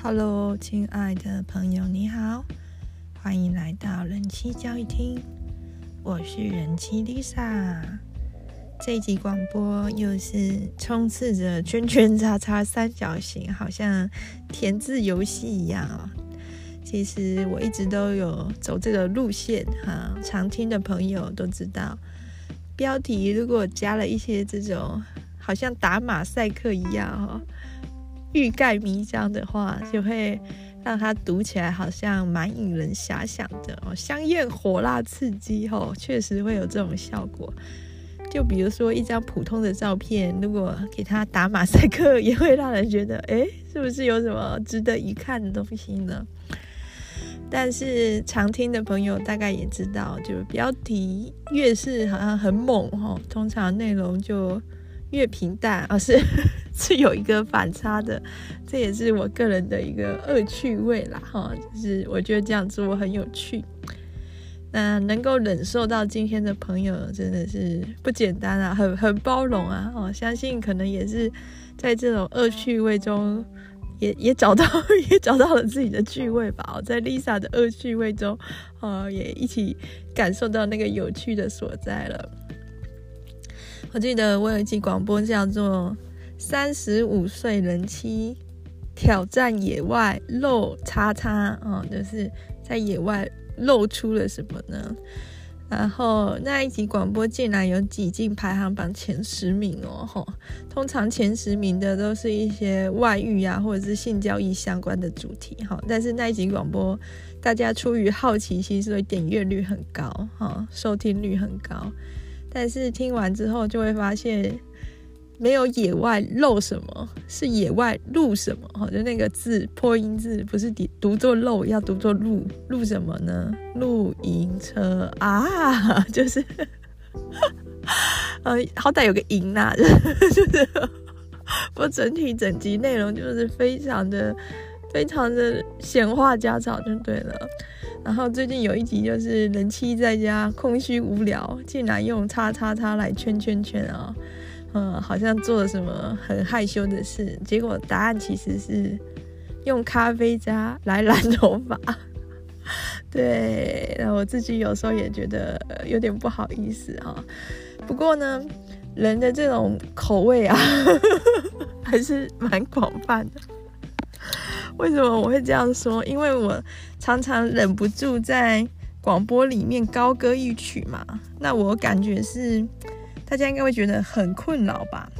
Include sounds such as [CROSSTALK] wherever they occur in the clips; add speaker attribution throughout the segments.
Speaker 1: Hello，亲爱的朋友，你好，欢迎来到人妻教育厅，我是人妻 Lisa。这一集广播又是充斥着圈圈叉叉三角形，好像填字游戏一样哦。其实我一直都有走这个路线哈，常听的朋友都知道，标题如果加了一些这种好像打马赛克一样哈。欲盖弥彰的话，就会让他读起来好像蛮引人遐想的哦，香艳火辣刺激哦，确实会有这种效果。就比如说一张普通的照片，如果给他打马赛克，也会让人觉得，哎，是不是有什么值得一看的东西呢？但是常听的朋友大概也知道，就标题越是好像很猛哦，通常内容就越平淡，而是。是有一个反差的，这也是我个人的一个恶趣味啦，哈，就是我觉得这样做很有趣。那能够忍受到今天的朋友真的是不简单啊，很很包容啊，我，相信可能也是在这种恶趣味中也，也找到也找到了自己的趣味吧。我在 Lisa 的恶趣味中，哦，也一起感受到那个有趣的所在了。我记得我有一集广播叫做。三十五岁人妻挑战野外露叉叉哦，就是在野外露出了什么呢？然后那一集广播竟然有挤进排行榜前十名哦，吼，通常前十名的都是一些外遇啊，或者是性交易相关的主题哈。但是那一集广播，大家出于好奇心，所以点阅率很高哈，收听率很高。但是听完之后就会发现。没有野外露什么，是野外录什么？哈，就那个字破音字不是读作露，要读作录。录什么呢？露营车啊，[LAUGHS] 就是，呃，好歹有个营呐、啊，[LAUGHS] 就是，不过整体整集内容就是非常的、非常的闲话家常就对了。然后最近有一集就是人妻在家空虚无聊，竟然用叉叉叉来圈圈圈啊。嗯，好像做了什么很害羞的事，结果答案其实是用咖啡渣来染头发。[LAUGHS] 对，然后我自己有时候也觉得有点不好意思哈。不过呢，人的这种口味啊，[LAUGHS] 还是蛮广泛的。为什么我会这样说？因为我常常忍不住在广播里面高歌一曲嘛。那我感觉是。大家应该会觉得很困扰吧？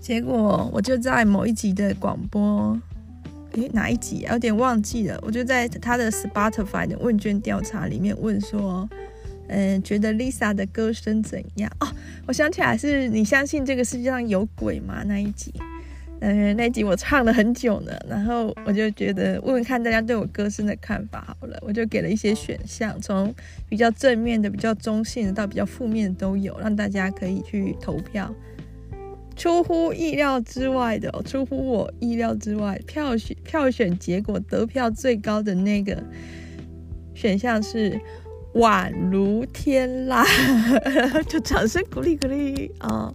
Speaker 1: 结果我就在某一集的广播，诶，哪一集？有点忘记了。我就在他的 Spotify 的问卷调查里面问说，嗯，觉得 Lisa 的歌声怎样？哦，我想起来是你相信这个世界上有鬼吗？那一集。嗯，那集我唱了很久呢，然后我就觉得问问看大家对我歌声的看法好了，我就给了一些选项，从比较正面的、比较中性的到比较负面的都有，让大家可以去投票。出乎意料之外的，出乎我意料之外，票选票选结果得票最高的那个选项是宛如天籁，[LAUGHS] 就掌声鼓励鼓励啊、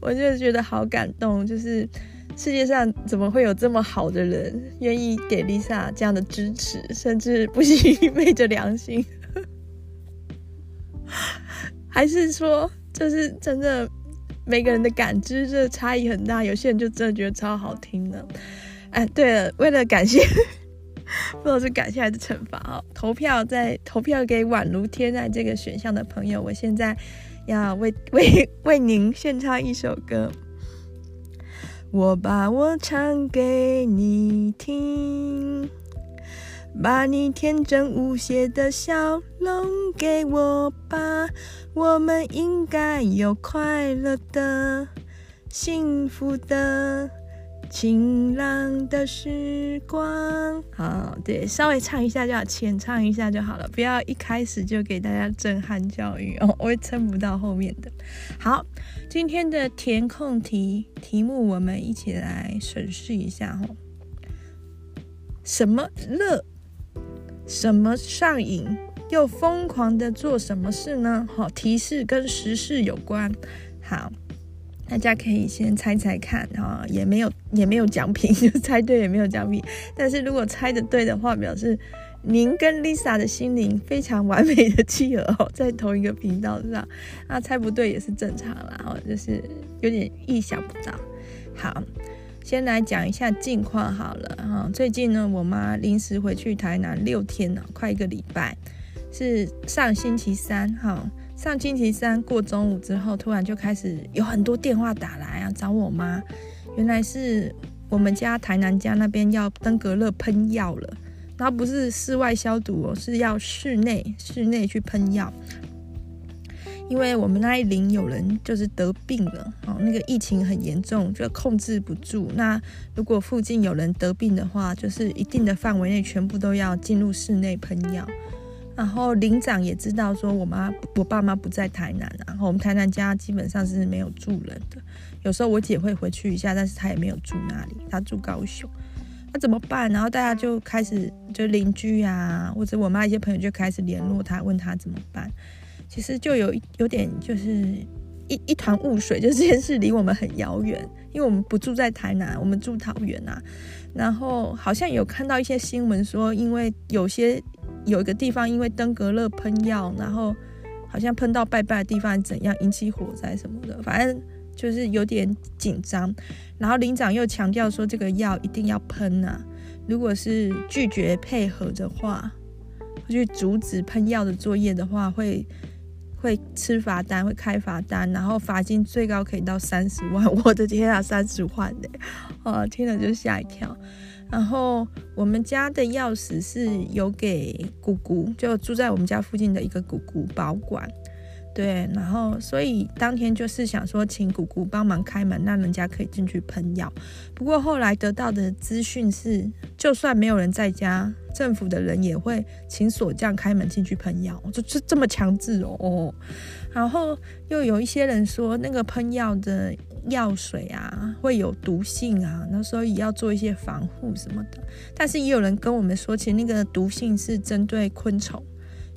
Speaker 1: 我就觉得好感动，就是。世界上怎么会有这么好的人，愿意给 Lisa 这样的支持，甚至不惜昧着良心？还是说，这是真的？每个人的感知这差异很大，有些人就真的觉得超好听的。哎，对了，为了感谢，[LAUGHS] 不知道是感谢还是惩罚哦，投票在投票给宛如天籁这个选项的朋友，我现在要为为为您献唱一首歌。我把我唱给你听，把你天真无邪的笑容给我吧，我们应该有快乐的、幸福的。晴朗的时光，好，对，稍微唱一下就好，浅唱一下就好了，不要一开始就给大家震撼教育哦，[LAUGHS] 我会撑不到后面的。好，今天的填空题题目，我们一起来审视一下哦。什么乐？什么上瘾？又疯狂的做什么事呢？好，提示跟时事有关。好。大家可以先猜猜看哈，也没有也没有奖品，[LAUGHS] 就猜对也没有奖品。但是如果猜得对的话，表示您跟 Lisa 的心灵非常完美的契合哦，在同一个频道上。那猜不对也是正常啦，哦，就是有点意想不到。好，先来讲一下近况好了哈。最近呢，我妈临时回去台南六天了，快一个礼拜，是上星期三哈。上星期三过中午之后，突然就开始有很多电话打来啊，找我妈。原来是我们家台南家那边要登革热喷药了，然后不是室外消毒哦，是要室内室内去喷药。因为我们那一邻有人就是得病了哦，那个疫情很严重，就控制不住。那如果附近有人得病的话，就是一定的范围内全部都要进入室内喷药。然后邻长也知道说，我妈我爸妈不在台南，然后我们台南家基本上是没有住人的。有时候我姐会回去一下，但是她也没有住那里，她住高雄。那怎么办？然后大家就开始，就邻居啊，或者我妈一些朋友就开始联络她，问她怎么办。其实就有有点就是一一团雾水，就这件事离我们很遥远，因为我们不住在台南，我们住桃园啊。然后好像有看到一些新闻说，因为有些。有一个地方因为登革热喷药，然后好像喷到拜拜的地方怎样引起火灾什么的，反正就是有点紧张。然后林长又强调说这个药一定要喷啊，如果是拒绝配合的话，去阻止喷药的作业的话，会会吃罚单，会开罚单，然后罚金最高可以到三十万。我的天啊，三十万呢！哦，听了就吓一跳。然后我们家的钥匙是有给姑姑，就住在我们家附近的一个姑姑保管。对，然后所以当天就是想说请姑姑帮忙开门，让人家可以进去喷药。不过后来得到的资讯是，就算没有人在家，政府的人也会请锁匠开门进去喷药，就这这么强制哦。然后又有一些人说那个喷药的。药水啊，会有毒性啊，那所以要做一些防护什么的。但是也有人跟我们说，其实那个毒性是针对昆虫，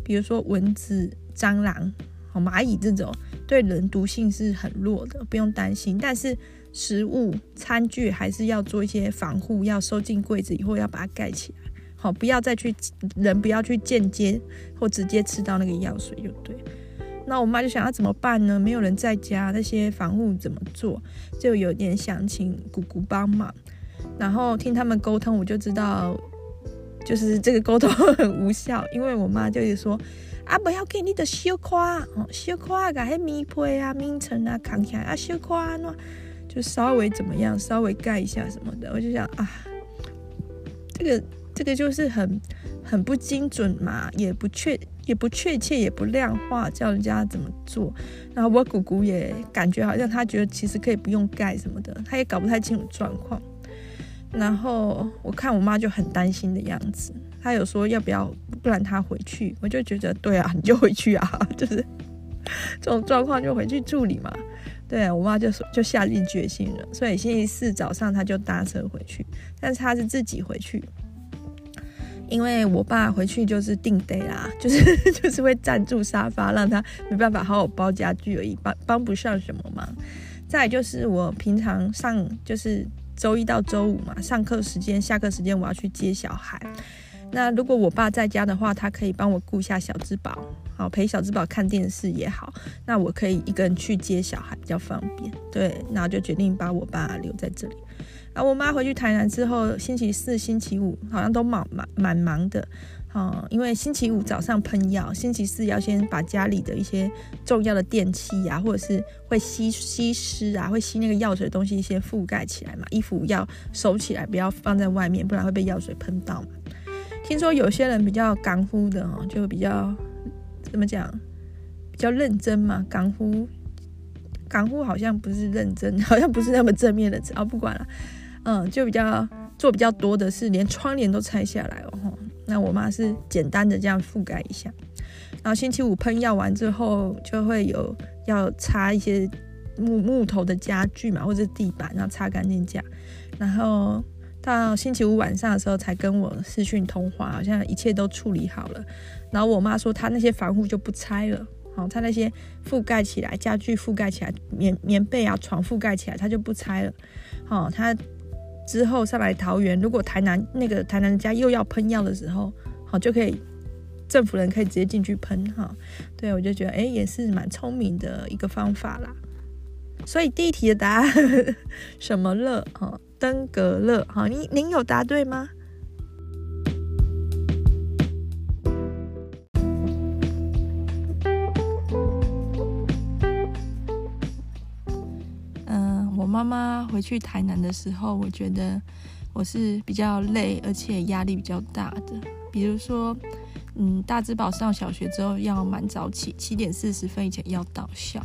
Speaker 1: 比如说蚊子、蟑螂、蚂蚁这种，对人毒性是很弱的，不用担心。但是食物、餐具还是要做一些防护，要收进柜子以后要把它盖起来，好，不要再去人不要去间接或直接吃到那个药水就对。那我妈就想要怎么办呢？没有人在家，那些防护怎么做？就有点想请姑姑帮忙。然后听他们沟通，我就知道，就是这个沟通 [LAUGHS] 很无效，因为我妈就是说啊，不要给你的小夸哦，小夸把那米胚啊、棉层啊扛起来啊，小夸那就稍微怎么样，稍微盖一下什么的。我就想啊，这个这个就是很很不精准嘛，也不确。也不确切，也不量化，叫人家怎么做。然后我姑姑也感觉好像她觉得其实可以不用盖什么的，她也搞不太清楚状况。然后我看我妈就很担心的样子，她有说要不要不然她回去，我就觉得对啊，[LAUGHS] 你就回去啊，[LAUGHS] 就是这种状况就回去处理嘛。对，我妈就说就下定决心了，所以星期四早上她就搭车回去，但是她是自己回去。因为我爸回去就是定得啦，[LAUGHS] 就是就是会占住沙发，让他没办法好好包家具而已，帮帮不上什么忙。再就是我平常上就是周一到周五嘛，上课时间、下课时间我要去接小孩。那如果我爸在家的话，他可以帮我顾一下小之宝，好陪小之宝看电视也好。那我可以一个人去接小孩比较方便。对，然后就决定把我爸留在这里。然后我妈回去台南之后，星期四、星期五好像都蛮蛮蛮忙的，嗯，因为星期五早上喷药，星期四要先把家里的一些重要的电器啊，或者是会吸吸湿啊，会吸那个药水的东西先覆盖起来嘛，衣服要收起来，不要放在外面，不然会被药水喷到嘛。听说有些人比较港呼的哦，就比较怎么讲，比较认真嘛，港呼港呼好像不是认真，[LAUGHS] 好像不是那么正面的词啊，不管了。嗯，就比较做比较多的是连窗帘都拆下来哦。那我妈是简单的这样覆盖一下，然后星期五喷药完之后，就会有要擦一些木木头的家具嘛，或者地板，然后擦干净这样。然后到星期五晚上的时候才跟我视讯通话，好像一切都处理好了。然后我妈说她那些防护就不拆了，好，她那些覆盖起来，家具覆盖起来，棉棉被啊、床覆盖起来，她就不拆了。好，她之后上来桃园，如果台南那个台南家又要喷药的时候，好就可以政府人可以直接进去喷哈。对，我就觉得哎，也是蛮聪明的一个方法啦。所以第一题的答案 [LAUGHS] 什么乐？哈，登革乐。哈，您您有答对吗？妈回去台南的时候，我觉得我是比较累，而且压力比较大的。比如说，嗯，大之宝上小学之后要蛮早起，七点四十分以前要到校。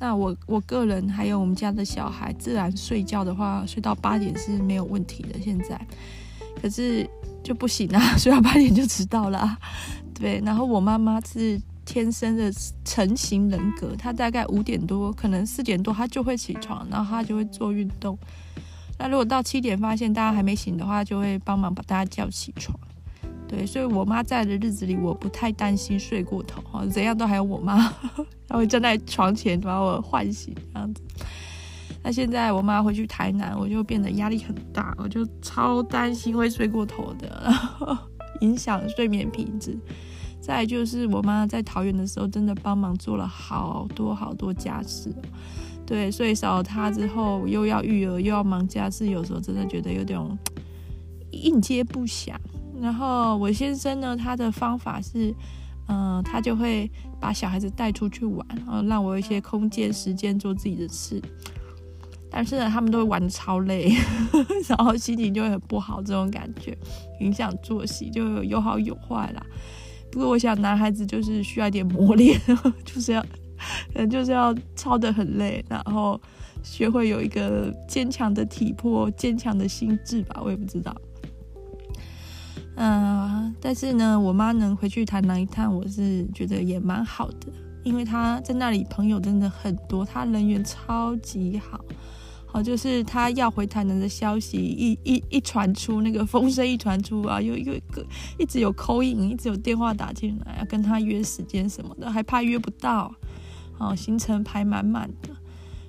Speaker 1: 那我我个人还有我们家的小孩，自然睡觉的话，睡到八点是没有问题的。现在，可是就不行啊，[LAUGHS] 睡到八点就迟到了。对，然后我妈妈是天生的成型人格，他大概五点多，可能四点多，他就会起床，然后他就会做运动。那如果到七点发现大家还没醒的话，就会帮忙把大家叫起床。对，所以我妈在的日子里，我不太担心睡过头哈，怎样都还有我妈，她会站在床前把我唤醒这样子。那现在我妈回去台南，我就变得压力很大，我就超担心会睡过头的，[LAUGHS] 影响睡眠品质。再就是我妈在桃园的时候，真的帮忙做了好多好多家事，对，所以少了她之后，又要育儿又要忙家事，有时候真的觉得有点应接不暇。然后我先生呢，他的方法是，嗯、他就会把小孩子带出去玩，然后让我有一些空间时间做自己的事。但是呢，他们都会玩得超累，[LAUGHS] 然后心情就会很不好，这种感觉影响作息，就有好有坏啦。不过我想，男孩子就是需要一点磨练，[LAUGHS] 就是要，就是要操得很累，然后学会有一个坚强的体魄、坚强的心智吧，我也不知道。嗯、但是呢，我妈能回去台南一趟，我是觉得也蛮好的，因为她在那里朋友真的很多，她人缘超级好，好就是他要回台南的消息一一一传出，那个风声一传出啊，有一个一直有 call in，一直有电话打进来，要跟他约时间什么的，还怕约不到，哦行程排满满的，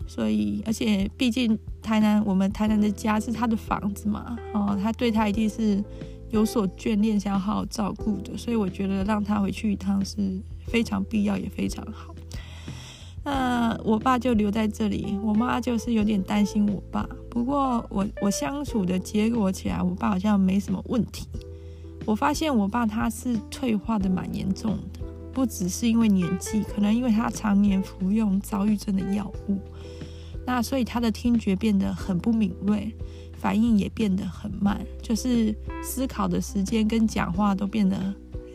Speaker 1: 所以而且毕竟台南我们台南的家是他的房子嘛，哦，他对他一定是。有所眷恋，想要好好照顾的，所以我觉得让他回去一趟是非常必要，也非常好。那我爸就留在这里，我妈就是有点担心我爸。不过我我相处的结果起来，我爸好像没什么问题。我发现我爸他是退化的蛮严重的，不只是因为年纪，可能因为他常年服用躁郁症的药物，那所以他的听觉变得很不敏锐。反应也变得很慢，就是思考的时间跟讲话都变得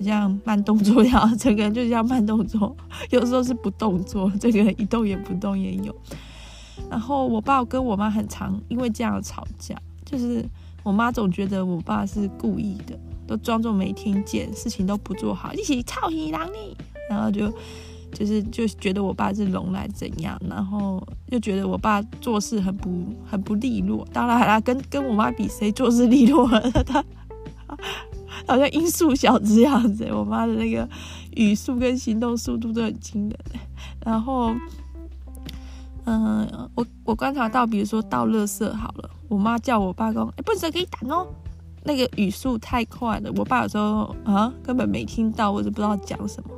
Speaker 1: 像慢动作一样，整个人就像慢动作，[LAUGHS] 有时候是不动作，这个一动也不动也有。然后我爸跟我妈很常因为这样吵架，就是我妈总觉得我爸是故意的，都装作没听见，事情都不做好，一起操你郎你，然后就。就是就觉得我爸是聋来怎样，然后又觉得我爸做事很不很不利落。当然啦，跟跟我妈比谁做事利落，他 [LAUGHS] 好像音速小子这样子。我妈的那个语速跟行动速度都很惊人。然后，嗯、呃，我我观察到，比如说倒垃圾好了，我妈叫我爸公：“哎、欸，不是可以打哦。”那个语速太快了，我爸有时候啊根本没听到，或者不知道讲什么。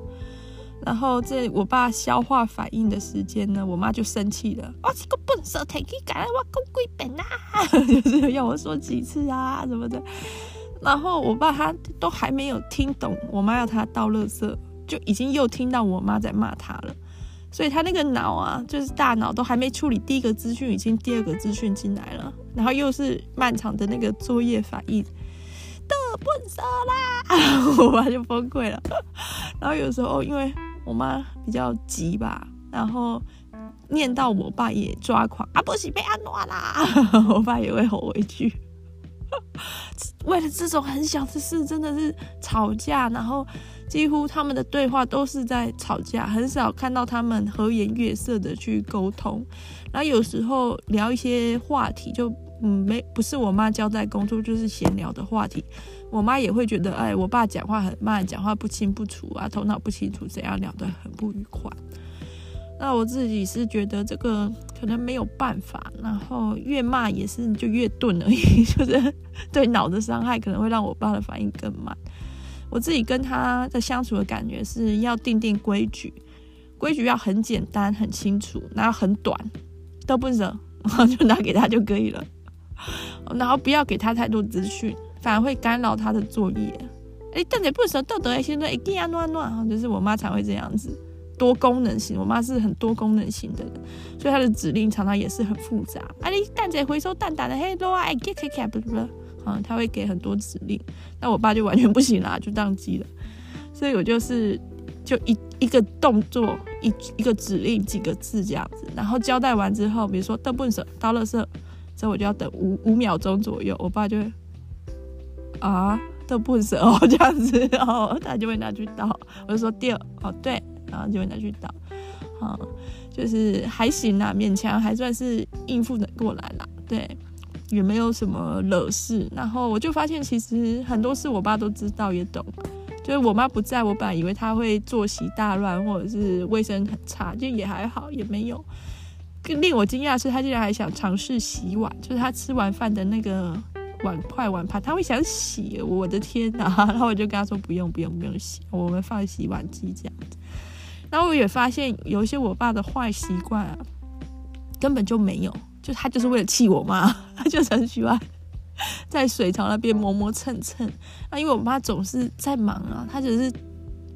Speaker 1: 然后这我爸消化反应的时间呢，我妈就生气了。哦，这个笨手提去改了，我讲几遍呐，就是要我说几次啊什么的。然后我爸他都还没有听懂我妈要他倒垃圾，就已经又听到我妈在骂他了。所以他那个脑啊，就是大脑都还没处理第一个资讯，已经第二个资讯进来了。然后又是漫长的那个作业反应，的笨手啦，[LAUGHS] 我爸就崩溃了。然后有时候因为。我妈比较急吧，然后念到我爸也抓狂啊，不是被安诺啦，[LAUGHS] 我爸也会吼回去。为了这种很小的事，真的是吵架，然后几乎他们的对话都是在吵架，很少看到他们和颜悦色的去沟通。然后有时候聊一些话题，就嗯没不是我妈交代工作，就是闲聊的话题，我妈也会觉得，哎，我爸讲话很慢，讲话不清不楚啊，头脑不清楚，怎样聊得很不愉快。那我自己是觉得这个可能没有办法，然后越骂也是就越钝而已，[LAUGHS] 就是对脑的伤害可能会让我爸的反应更慢。我自己跟他的相处的感觉是要定定规矩，规矩要很简单很清楚，然后很短，都不惹，然 [LAUGHS] 后就拿给他就可以了，然后不要给他太多资讯，反而会干扰他的作业。哎，但也不舍豆豆哎，现在一定要乱乱，就是我妈才会这样子。多功能型，我妈是很多功能型的人，所以她的指令常常也是很复杂。啊，你蛋仔回收蛋蛋的，嘿，罗啊，哎，get get get，不不不，啊，他会给很多指令，那我爸就完全不行啦，就宕机了。所以我就是就一一个动作，一一个指令，几个字这样子，然后交代完之后，比如说倒粪倒垃圾，之后我就要等五五秒钟左右，我爸就会啊倒粪哦这样子，然 [LAUGHS] 后他就会拿去倒，我就说掉哦对。然后就会拿去倒，啊，就是还行啦，勉强还算是应付得过来啦。对，也没有什么惹事。然后我就发现，其实很多事我爸都知道也懂。就是我妈不在，我本来以为他会作息大乱，或者是卫生很差，就也还好，也没有。更令我惊讶的是，他竟然还想尝试洗碗，就是他吃完饭的那个碗筷碗盘，他会想洗。我的天哪！[LAUGHS] 然后我就跟他说：“不用，不用，不用洗，我们放洗碗机这样子。”然后我也发现有一些我爸的坏习惯啊，根本就没有，就他就是为了气我妈，[LAUGHS] 他就很喜欢在水槽那边磨磨蹭蹭。啊，因为我妈总是在忙啊，她只是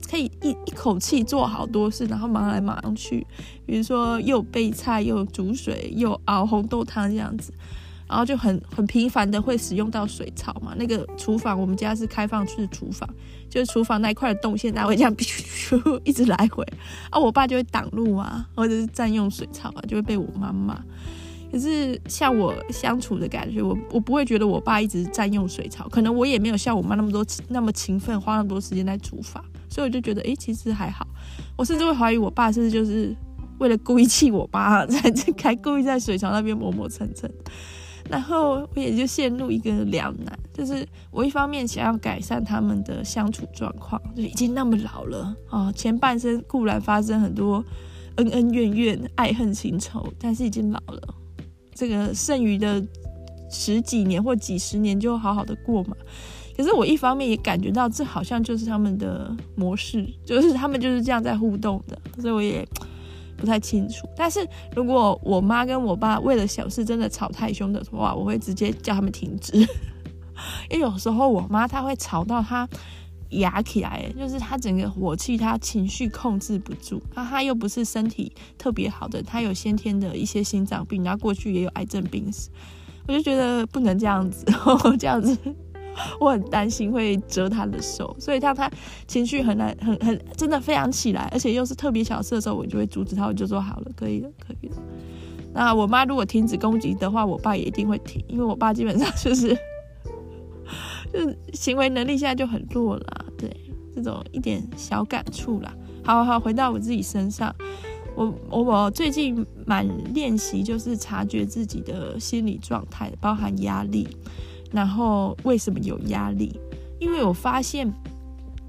Speaker 1: 可以一一口气做好多事，然后忙来忙去，比如说又备菜又煮水又熬红豆汤这样子。然后就很很频繁的会使用到水槽嘛，那个厨房我们家是开放式厨房，就是厨房那一块的动线，它会这样咻咻一直来回，啊，我爸就会挡路啊，或者是占用水槽啊，就会被我妈骂。可是像我相处的感觉，我我不会觉得我爸一直占用水槽，可能我也没有像我妈那么多那么勤奋，花那么多时间在厨房，所以我就觉得，哎，其实还好。我甚至会怀疑我爸是不是就是为了故意气我妈，在这还故意在水槽那边磨磨蹭蹭。然后我也就陷入一个两难，就是我一方面想要改善他们的相处状况，就已经那么老了啊，前半生固然发生很多恩恩怨怨、爱恨情仇，但是已经老了，这个剩余的十几年或几十年就好好的过嘛。可是我一方面也感觉到这好像就是他们的模式，就是他们就是这样在互动的，所以我也。不太清楚，但是如果我妈跟我爸为了小事真的吵太凶的话，我会直接叫他们停止。[LAUGHS] 因为有时候我妈她会吵到她哑起来，就是她整个火气，她情绪控制不住。那她又不是身体特别好的，她有先天的一些心脏病，然后过去也有癌症病史，我就觉得不能这样子，[LAUGHS] 这样子。[LAUGHS] 我很担心会折他的手，所以当他情绪很难、很很真的非常起来，而且又是特别小事的时候，我就会阻止他，我就说好了，可以了，可以了。那我妈如果停止攻击的话，我爸也一定会停，因为我爸基本上就是 [LAUGHS] 就是行为能力现在就很弱了，对，这种一点小感触啦。好好好，回到我自己身上，我我我最近蛮练习，就是察觉自己的心理状态，包含压力。然后为什么有压力？因为我发现，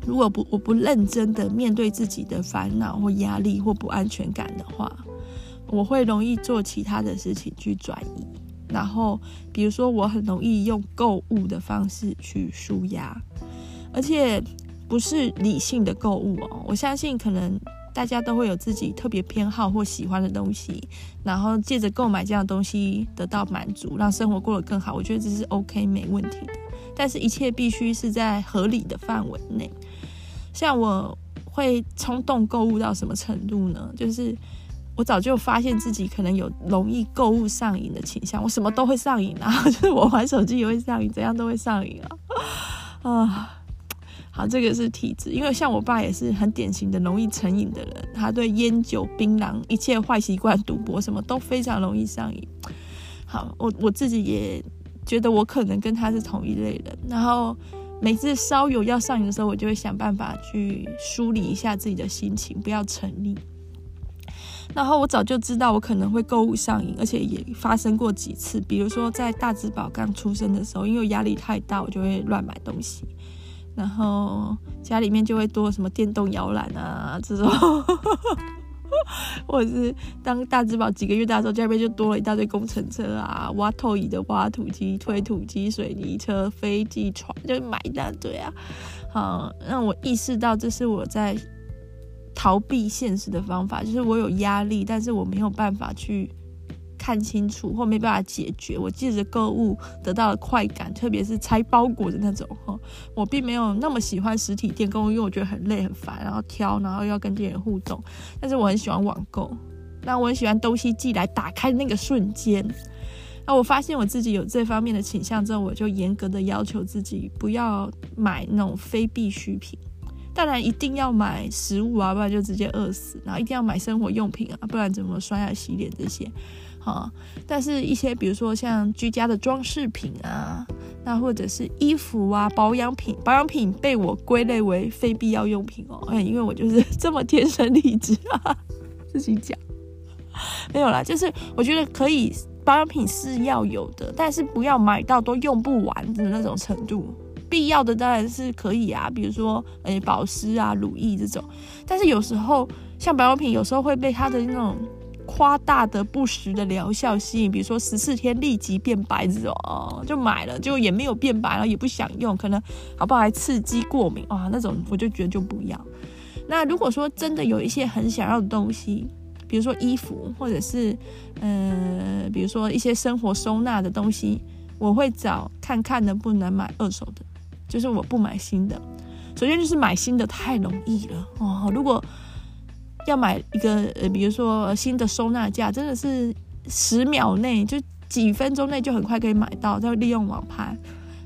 Speaker 1: 如果不我不认真的面对自己的烦恼或压力或不安全感的话，我会容易做其他的事情去转移。然后，比如说，我很容易用购物的方式去舒压，而且不是理性的购物哦。我相信可能。大家都会有自己特别偏好或喜欢的东西，然后借着购买这样的东西得到满足，让生活过得更好。我觉得这是 OK 没问题的，但是一切必须是在合理的范围内。像我会冲动购物到什么程度呢？就是我早就发现自己可能有容易购物上瘾的倾向，我什么都会上瘾啊，[LAUGHS] 就是我玩手机也会上瘾，怎样都会上瘾啊，啊。好，这个是体质，因为像我爸也是很典型的容易成瘾的人，他对烟酒、槟榔一切坏习惯、赌博什么都非常容易上瘾。好，我我自己也觉得我可能跟他是同一类人，然后每次稍有要上瘾的时候，我就会想办法去梳理一下自己的心情，不要沉溺。然后我早就知道我可能会购物上瘾，而且也发生过几次。比如说在大只宝刚出生的时候，因为压力太大，我就会乱买东西，然后家里面就会多什么电动摇篮啊这种。[LAUGHS] 或者是当大只宝几个月大的时候，家里面就多了一大堆工程车啊，挖透椅的挖土机、推土机、水泥车、飞机、船，就买一大堆啊。好，让我意识到这是我在逃避现实的方法，就是我有压力，但是我没有办法去。看清楚或没办法解决，我借着购物得到的快感，特别是拆包裹的那种哈，我并没有那么喜欢实体店购物，因为我觉得很累很烦，然后挑，然后要跟店员互动。但是我很喜欢网购，那我很喜欢东西寄来打开那个瞬间。那我发现我自己有这方面的倾向之后，我就严格的要求自己不要买那种非必需品。当然一定要买食物啊，不然就直接饿死。然后一定要买生活用品啊，不然怎么刷牙洗脸这些。啊，但是一些比如说像居家的装饰品啊，那或者是衣服啊、保养品，保养品被我归类为非必要用品哦。哎，因为我就是这么天生丽质啊，[LAUGHS] 自己讲没有啦，就是我觉得可以，保养品是要有的，但是不要买到都用不完的那种程度。必要的当然是可以啊，比如说哎保湿啊、乳液这种，但是有时候像保养品，有时候会被它的那种。夸大的不实的疗效吸引，比如说十四天立即变白这种，哦，就买了，就也没有变白，然后也不想用，可能好不好还刺激过敏啊，那种我就觉得就不要。那如果说真的有一些很想要的东西，比如说衣服，或者是呃，比如说一些生活收纳的东西，我会找看看能不能买二手的，就是我不买新的。首先就是买新的太容易了哦，如果。要买一个呃，比如说新的收纳架，真的是十秒内就几分钟内就很快可以买到，再利用网拍，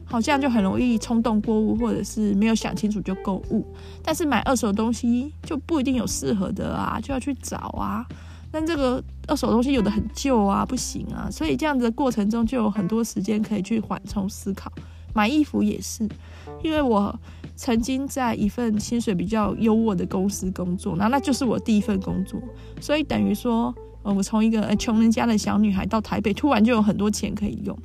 Speaker 1: 好像就很容易冲动购物，或者是没有想清楚就购物。但是买二手东西就不一定有适合的啊，就要去找啊。但这个二手东西有的很旧啊，不行啊，所以这样子的过程中就有很多时间可以去缓冲思考。买衣服也是，因为我。曾经在一份薪水比较优渥的公司工作，那那就是我第一份工作，所以等于说，呃，我从一个穷人家的小女孩到台北，突然就有很多钱可以用。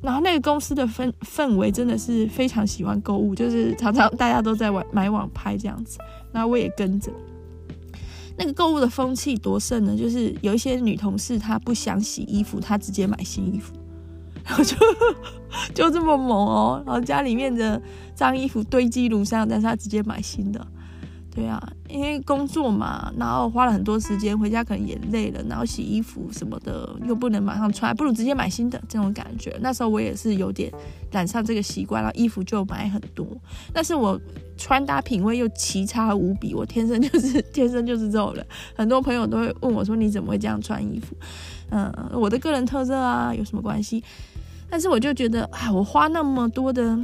Speaker 1: 然后那个公司的氛氛围真的是非常喜欢购物，就是常常大家都在买买网拍这样子，那我也跟着。那个购物的风气多盛呢？就是有一些女同事她不想洗衣服，她直接买新衣服。然后就 [LAUGHS] 就这么猛哦，然后家里面的脏衣服堆积如山，但是他直接买新的，对啊，因为工作嘛，然后花了很多时间，回家可能也累了，然后洗衣服什么的又不能马上穿，不如直接买新的这种感觉。那时候我也是有点染上这个习惯，然后衣服就买很多。但是我穿搭品味又奇差无比，我天生就是天生就是这种人。很多朋友都会问我说：“你怎么会这样穿衣服？”嗯，我的个人特色啊，有什么关系？但是我就觉得，哎，我花那么多的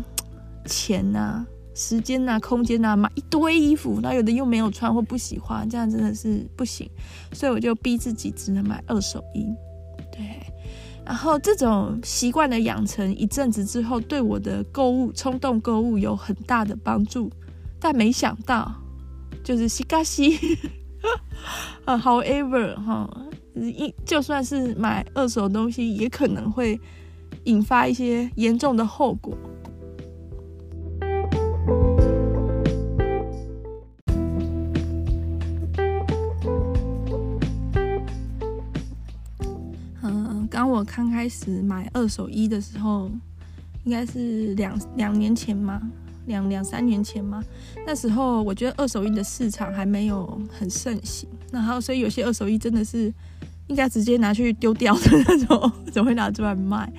Speaker 1: 钱呐、啊、时间呐、啊、空间呐，买一堆衣服，那有的又没有穿或不喜欢，这样真的是不行。所以我就逼自己只能买二手衣。对，然后这种习惯的养成一阵子之后，对我的购物冲动购物有很大的帮助。但没想到，就是西嘎西，[LAUGHS] 啊，however 哈，一就算是买二手东西，也可能会。引发一些严重的后果。嗯，刚我刚开始买二手衣的时候，应该是两两年前嘛，两两三年前嘛。那时候我觉得二手衣的市场还没有很盛行，然后所以有些二手衣真的是应该直接拿去丢掉的那种，[LAUGHS] 怎么会拿出来卖？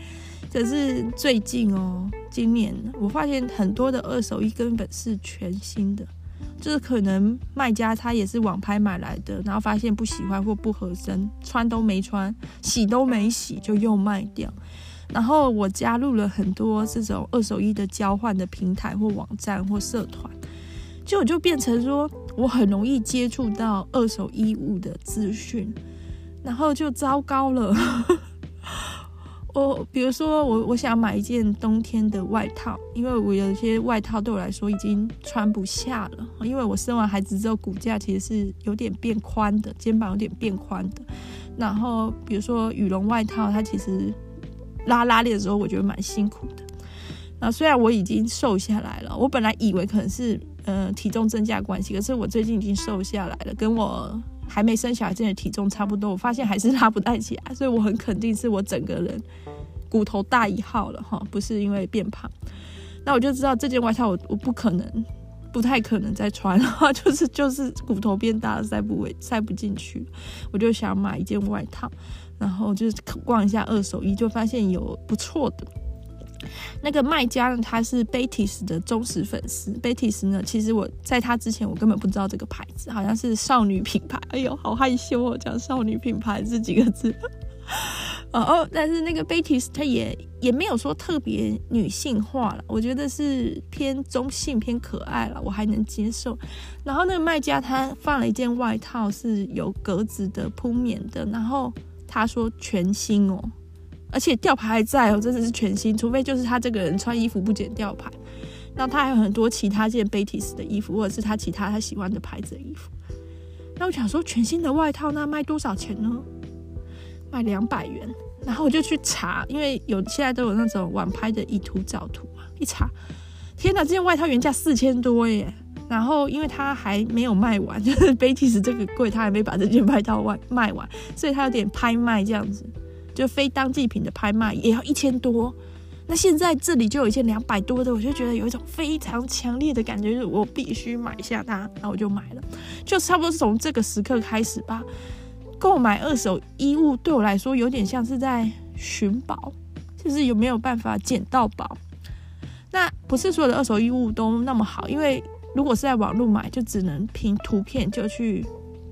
Speaker 1: 可是最近哦，今年我发现很多的二手衣根本是全新的，就是可能卖家他也是网拍买来的，然后发现不喜欢或不合身，穿都没穿，洗都没洗就又卖掉。然后我加入了很多这种二手衣的交换的平台或网站或社团，就我就变成说我很容易接触到二手衣物的资讯，然后就糟糕了。我比如说我我想买一件冬天的外套，因为我有一些外套对我来说已经穿不下了，因为我生完孩子之后骨架其实是有点变宽的，肩膀有点变宽的。然后比如说羽绒外套，它其实拉拉链的时候我觉得蛮辛苦的。那虽然我已经瘦下来了，我本来以为可能是呃体重增加关系，可是我最近已经瘦下来了，跟我。还没生小孩之前体重差不多，我发现还是拉不太起来，所以我很肯定是我整个人骨头大一号了哈，不是因为变胖。那我就知道这件外套我我不可能，不太可能再穿了，就是就是骨头变大了，塞不围塞不进去，我就想买一件外套，然后就是逛一下二手衣，就发现有不错的。那个卖家呢，他是 Betty's 的忠实粉丝。Betty's 呢，其实我在他之前，我根本不知道这个牌子，好像是少女品牌。哎呦，好害羞哦，讲少女品牌这几个字。[LAUGHS] 哦，但是那个 Betty's 他也也没有说特别女性化了，我觉得是偏中性、偏可爱了，我还能接受。然后那个卖家他放了一件外套，是有格子的铺棉的，然后他说全新哦。而且吊牌还在哦，真的是全新，除非就是他这个人穿衣服不剪吊牌。那他还有很多其他件 Betty's 的衣服，或者是他其他他喜欢的牌子的衣服。那我想说，全新的外套那卖多少钱呢？卖两百元。然后我就去查，因为有现在都有那种网拍的以图找图啊，一查，天哪，这件外套原价四千多耶。然后因为他还没有卖完，[LAUGHS] 就是 Betty's 这个柜他还没把这件外套外卖完，所以他有点拍卖这样子。就非当季品的拍卖也要一千多，那现在这里就有一件两百多的，我就觉得有一种非常强烈的感觉，就是我必须买下它，然后我就买了，就差不多是从这个时刻开始吧。购买二手衣物对我来说有点像是在寻宝，就是有没有办法捡到宝。那不是所有的二手衣物都那么好，因为如果是在网络买，就只能凭图片就去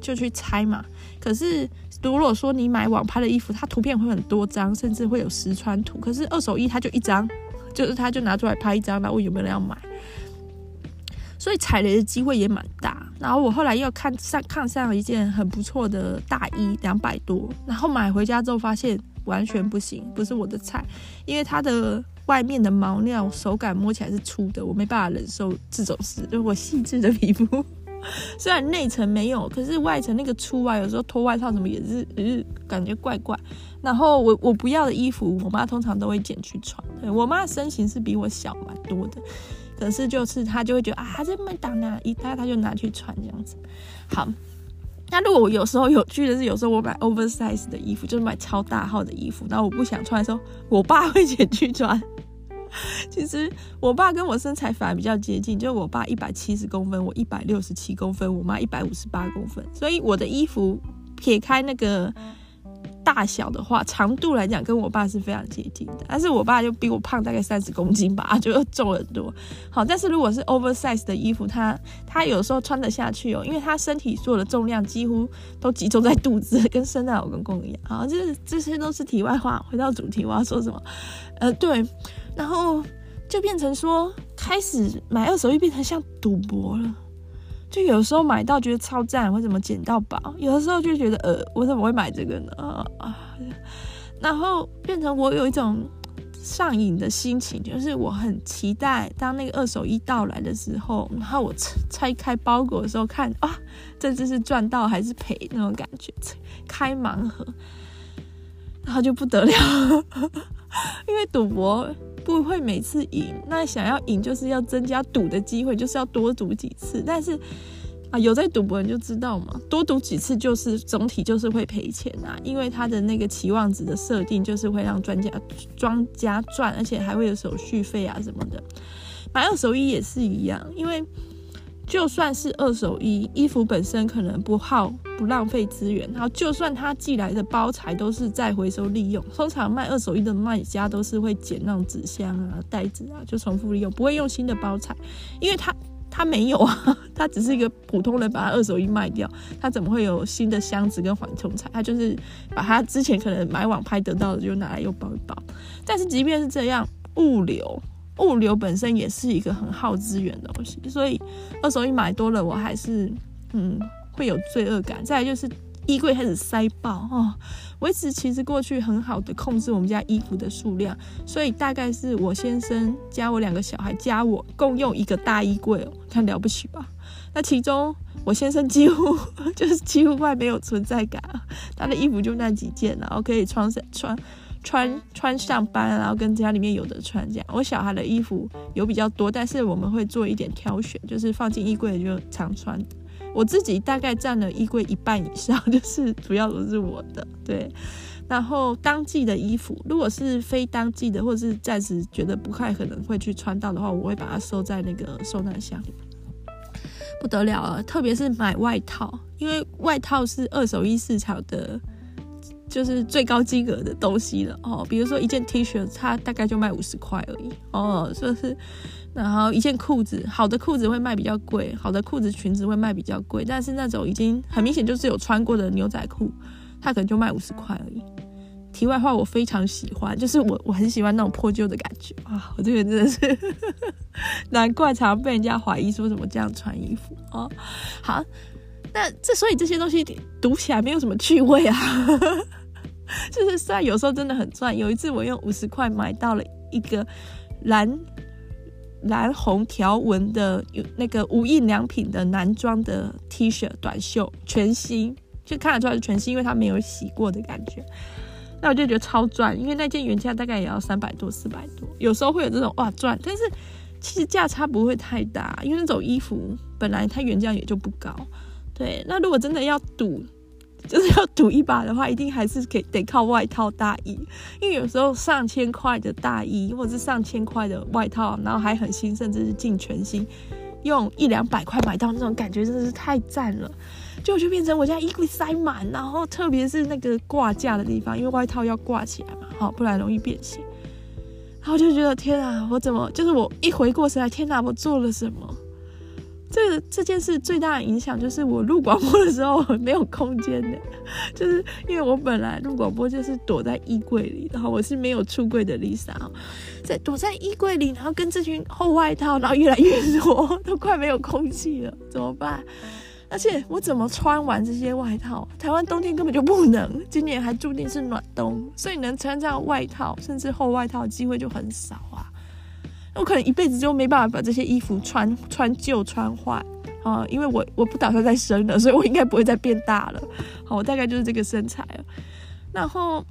Speaker 1: 就去猜嘛。可是。如果说你买网拍的衣服，它图片会很多张，甚至会有实穿图。可是二手衣它就一张，就是他就拿出来拍一张，然后有没有人要买？所以踩雷的机会也蛮大。然后我后来又看上看上了一件很不错的大衣，两百多，然后买回家之后发现完全不行，不是我的菜，因为它的外面的毛料手感摸起来是粗的，我没办法忍受这种事，就是我细致的皮肤。[LAUGHS] 虽然内层没有，可是外层那个粗啊，有时候脱外套什么也是，也是感觉怪怪。然后我我不要的衣服，我妈通常都会捡去穿。对，我妈身形是比我小蛮多的，可是就是她就会觉得啊，这么大呢，一大她就拿去穿这样子。好，那如果我有时候有趣的是，有时候我买 oversize 的衣服，就是买超大号的衣服，然后我不想穿的时候，我爸会 [LAUGHS] 捡去穿。[LAUGHS] 其实我爸跟我身材反而比较接近，就我爸一百七十公分，我一百六十七公分，我妈一百五十八公分，所以我的衣服撇开那个大小的话，长度来讲跟我爸是非常接近的。但是我爸就比我胖大概三十公斤吧，[LAUGHS] 就重很多。好，但是如果是 oversize 的衣服，他他有时候穿得下去哦，因为他身体所有的重量几乎都集中在肚子，跟圣诞老公公一样。好，就是这些都是题外话。回到主题，我要说什么？呃，对。然后就变成说，开始买二手衣变成像赌博了。就有时候买到觉得超赞，或怎么捡到宝；有的时候就觉得，呃，我怎么会买这个呢？啊，然后变成我有一种上瘾的心情，就是我很期待当那个二手衣到来的时候，然后我拆开包裹的时候看，啊，这只是赚到还是赔那种感觉，开盲盒，然后就不得了，[LAUGHS] 因为赌博。不会每次赢，那想要赢就是要增加赌的机会，就是要多赌几次。但是啊，有在赌博人就知道嘛，多赌几次就是总体就是会赔钱啊，因为他的那个期望值的设定就是会让专家庄家赚，而且还会有手续费啊什么的。买二手衣也是一样，因为。就算是二手衣，衣服本身可能不耗不浪费资源，然后就算他寄来的包材都是再回收利用，通常卖二手衣的卖家都是会捡那种纸箱啊、袋子啊，就重复利用，不会用新的包材，因为他他没有啊，他只是一个普通人把他二手衣卖掉，他怎么会有新的箱子跟缓冲材？他就是把他之前可能买网拍得到的就拿来又包一包，但是即便是这样，物流。物流本身也是一个很耗资源的东西，所以二手衣买多了，我还是嗯会有罪恶感。再来就是衣柜开始塞爆哦。我一直其实过去很好的控制我们家衣服的数量，所以大概是我先生加我两个小孩加我共用一个大衣柜哦，看了不起吧？那其中我先生几乎 [LAUGHS] 就是几乎快没有存在感，他的衣服就那几件，然后可以穿穿穿穿上班，然后跟家里面有的穿这样。我小孩的衣服有比较多，但是我们会做一点挑选，就是放进衣柜就常穿。我自己大概占了衣柜一半以上，就是主要都是我的，对。然后当季的衣服，如果是非当季的，或者是暂时觉得不太可能会去穿到的话，我会把它收在那个收纳箱。不得了了，特别是买外套，因为外套是二手衣市场的，就是最高金额的东西了哦。比如说一件 T 恤，它大概就卖五十块而已哦，所以是。然后一件裤子，好的裤子会卖比较贵，好的裤子裙子会卖比较贵，但是那种已经很明显就是有穿过的牛仔裤，它可能就卖五十块而已。题外话，我非常喜欢，就是我我很喜欢那种破旧的感觉啊，我这个真的是 [LAUGHS] 难怪常被人家怀疑说怎么这样穿衣服啊。好，那这所以这些东西读起来没有什么趣味啊，[LAUGHS] 就是虽然有时候真的很赚。有一次我用五十块买到了一个蓝。蓝红条纹的有那个无印良品的男装的 T 恤短袖，全新，就看得出来是全新，因为它没有洗过的感觉。那我就觉得超赚，因为那件原价大概也要三百多、四百多，有时候会有这种哇赚，但是其实价差不会太大，因为那种衣服本来它原价也就不高。对，那如果真的要赌。就是要赌一把的话，一定还是可以得靠外套大衣，因为有时候上千块的大衣或者是上千块的外套，然后还很新，甚至是进全新，用一两百块买到那种感觉真的是太赞了。就就变成我家衣柜塞满，然后特别是那个挂架的地方，因为外套要挂起来嘛，好，不然容易变形。然后就觉得天啊，我怎么就是我一回过神来，天哪，我做了什么？这这件事最大的影响就是我录广播的时候没有空间的，[LAUGHS] 就是因为我本来录广播就是躲在衣柜里，然后我是没有出柜的 Lisa，在躲在衣柜里，然后跟这群厚外套，然后越来越多，都快没有空气了，怎么办？而且我怎么穿完这些外套？台湾冬天根本就不能，今年还注定是暖冬，所以能穿上外套甚至厚外套机会就很少啊。我可能一辈子就没办法把这些衣服穿穿旧穿坏啊，因为我我不打算再生了，所以我应该不会再变大了。好，我大概就是这个身材了。然后，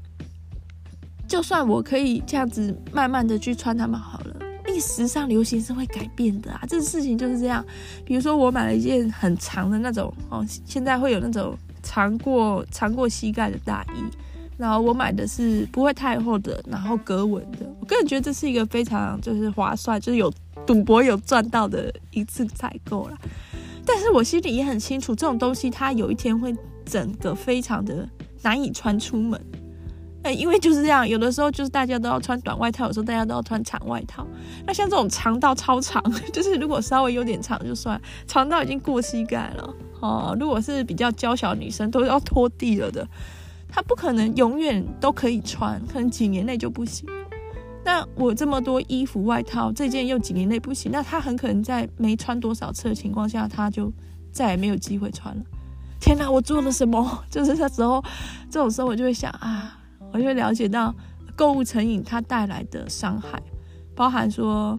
Speaker 1: 就算我可以这样子慢慢的去穿它们好了，历时尚流行是会改变的啊，这事情就是这样。比如说我买了一件很长的那种哦，现在会有那种长过长过膝盖的大衣。然后我买的是不会太厚的，然后格纹的。我个人觉得这是一个非常就是划算，就是有赌博有赚到的一次采购啦。但是我心里也很清楚，这种东西它有一天会整个非常的难以穿出门。哎，因为就是这样，有的时候就是大家都要穿短外套，有时候大家都要穿长外套。那像这种长到超长，[LAUGHS] 就是如果稍微有点长就算，长到已经过膝盖了哦。如果是比较娇小女生，都要拖地了的。它不可能永远都可以穿，可能几年内就不行。那我这么多衣服外套，这件又几年内不行，那它很可能在没穿多少次的情况下，它就再也没有机会穿了。天哪，我做了什么？[LAUGHS] 就是那时候，这种时候我就会想啊，我就会了解到购物成瘾它带来的伤害，包含说，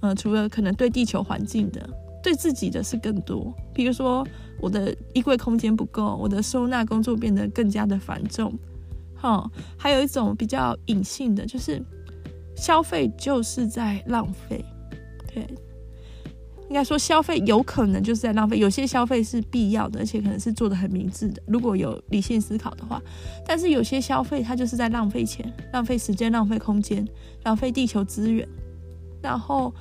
Speaker 1: 呃，除了可能对地球环境的，对自己的是更多，比如说。我的衣柜空间不够，我的收纳工作变得更加的繁重。哈，还有一种比较隐性的，就是消费就是在浪费。对，应该说消费有可能就是在浪费。有些消费是必要的，而且可能是做的很明智的。如果有理性思考的话，但是有些消费它就是在浪费钱、浪费时间、浪费空间、浪费地球资源。然后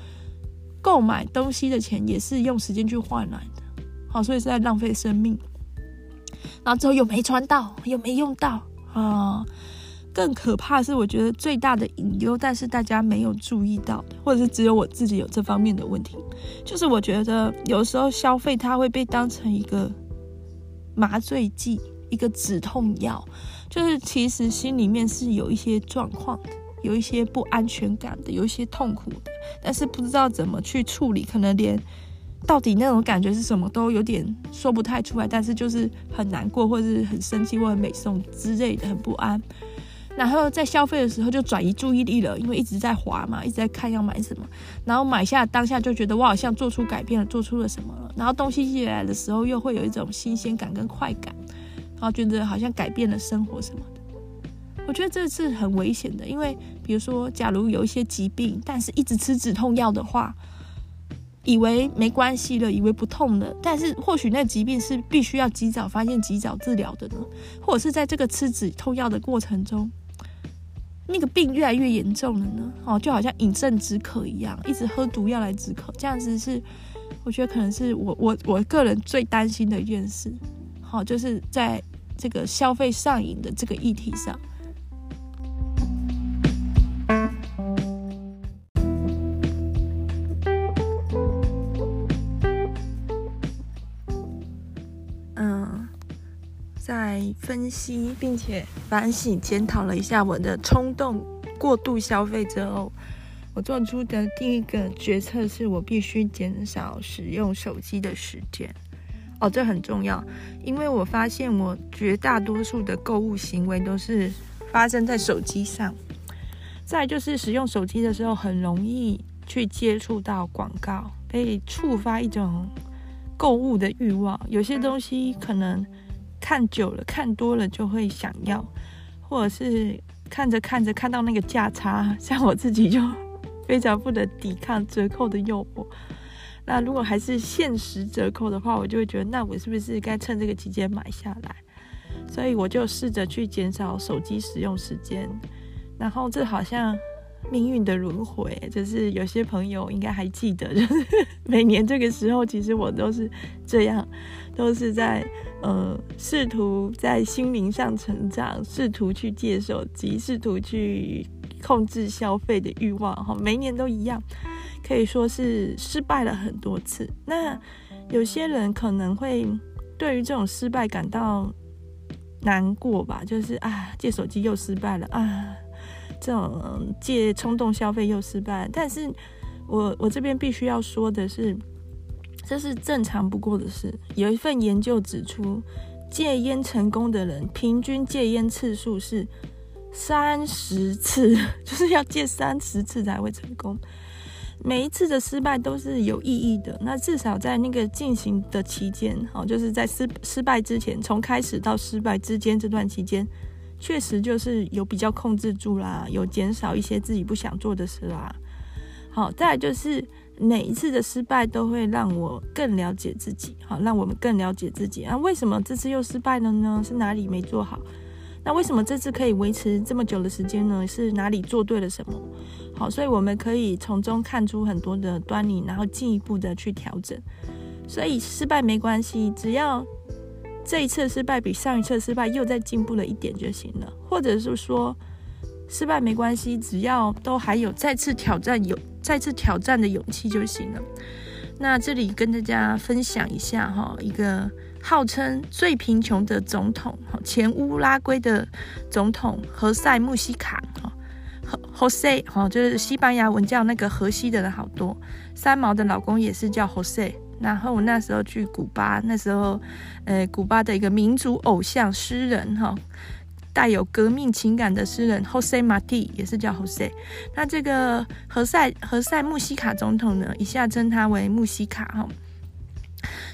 Speaker 1: 购买东西的钱也是用时间去换来的。好，所以是在浪费生命，然后之后又没穿到，又没用到啊！更可怕是，我觉得最大的隐忧，但是大家没有注意到，或者是只有我自己有这方面的问题，就是我觉得有时候消费它会被当成一个麻醉剂，一个止痛药，就是其实心里面是有一些状况的，有一些不安全感的，有一些痛苦的，但是不知道怎么去处理，可能连。到底那种感觉是什么，都有点说不太出来。但是就是很难过，或者是很生气，或者美送之类的，很不安。然后在消费的时候就转移注意力了，因为一直在滑嘛，一直在看要买什么。然后买下当下就觉得我好像做出改变了，做出了什么了。然后东西寄来的时候又会有一种新鲜感跟快感，然后觉得好像改变了生活什么的。我觉得这是很危险的，因为比如说，假如有一些疾病，但是一直吃止痛药的话，以为没关系了，以为不痛了，但是或许那疾病是必须要及早发现、及早治疗的呢，或者是在这个吃止痛药的过程中。那个病越来越严重了呢，哦，就好像饮鸩止渴一样，一直喝毒药来止渴，这样子是，我觉得可能是我我我个人最担心的一件事，好，就是在这个消费上瘾的这个议题上。分析并且反省检讨了一下我的冲动过度消费之后，我做出的第一个决策是我必须减少使用手机的时间。哦，这很重要，因为我发现我绝大多数的购物行为都是发生在手机上。再就是使用手机的时候，很容易去接触到广告，被触发一种购物的欲望。有些东西可能。看久了，看多了就会想要，或者是看着看着看到那个价差，像我自己就非常不能抵抗折扣的诱惑。那如果还是限时折扣的话，我就会觉得，那我是不是该趁这个期间买下来？所以我就试着去减少手机使用时间。然后这好像命运的轮回，就是有些朋友应该还记得，就是每年这个时候，其实我都是这样，都是在。呃，试图在心灵上成长，试图去戒手机，试图去控制消费的欲望，哈，每年都一样，可以说是失败了很多次。那有些人可能会对于这种失败感到难过吧，就是啊，戒手机又失败了啊，这种借冲动消费又失败。但是我我这边必须要说的是。这是正常不过的事。有一份研究指出，戒烟成功的人平均戒烟次数是三十次，[LAUGHS] 就是要戒三十次才会成功。每一次的失败都是有意义的。那至少在那个进行的期间，好，就是在失失败之前，从开始到失败之间这段期间，确实就是有比较控制住啦，有减少一些自己不想做的事啦。好，再就是。每一次的失败都会让我更了解自己，好，让我们更了解自己啊。为什么这次又失败了呢？是哪里没做好？那为什么这次可以维持这么久的时间呢？是哪里做对了什么？好，所以我们可以从中看出很多的端倪，然后进一步的去调整。所以失败没关系，只要这一次失败比上一次失败又再进步了一点就行了。或者是说失败没关系，只要都还有再次挑战有。再次挑战的勇气就行了。那这里跟大家分享一下哈，一个号称最贫穷的总统，前乌拉圭的总统何塞·穆希卡，哈，何何塞，哈，就是西班牙文叫那个荷西的人好多。三毛的老公也是叫何塞。然后我那时候去古巴，那时候，呃，古巴的一个民族偶像诗人，哈。带有革命情感的诗人 Jose Marti 也是叫 Jose。那这个何塞何塞穆希卡总统呢，以下称他为穆希卡哈。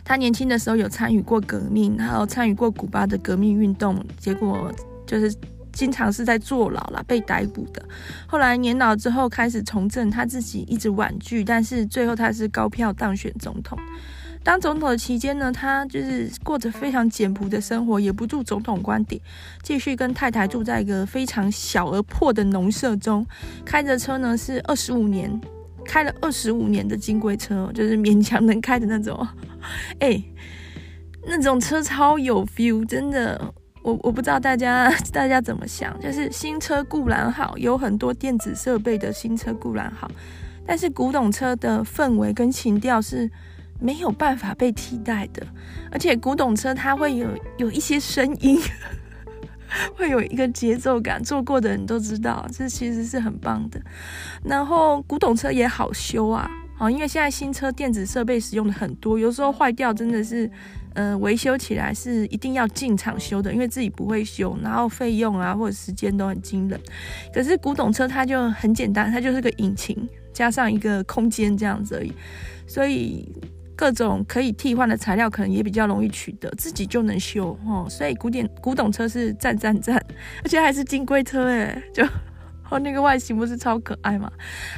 Speaker 1: 他年轻的时候有参与过革命，然后参与过古巴的革命运动，结果就是经常是在坐牢啦，被逮捕的。后来年老之后开始从政，他自己一直婉拒，但是最后他是高票当选总统。当总统的期间呢，他就是过着非常简朴的生活，也不住总统官邸，继续跟太太住在一个非常小而破的农舍中，开着车呢是二十五年，开了二十五年的金龟车，就是勉强能开的那种。[LAUGHS] 哎、那种车超有 feel，真的，我我不知道大家大家怎么想，就是新车固然好，有很多电子设备的新车固然好，但是古董车的氛围跟情调是。没有办法被替代的，而且古董车它会有有一些声音，[LAUGHS] 会有一个节奏感，坐过的人都知道，这其实是很棒的。然后古董车也好修啊，哦，因为现在新车电子设备使用的很多，有时候坏掉真的是，呃，维修起来是一定要进厂修的，因为自己不会修，然后费用啊或者时间都很惊人。可是古董车它就很简单，它就是个引擎加上一个空间这样子而已，所以。各种可以替换的材料可能也比较容易取得，自己就能修哦。所以古典古董车是赞赞赞，[LAUGHS] 而且还是金龟车诶，就 [LAUGHS] 哦那个外形不是超可爱吗？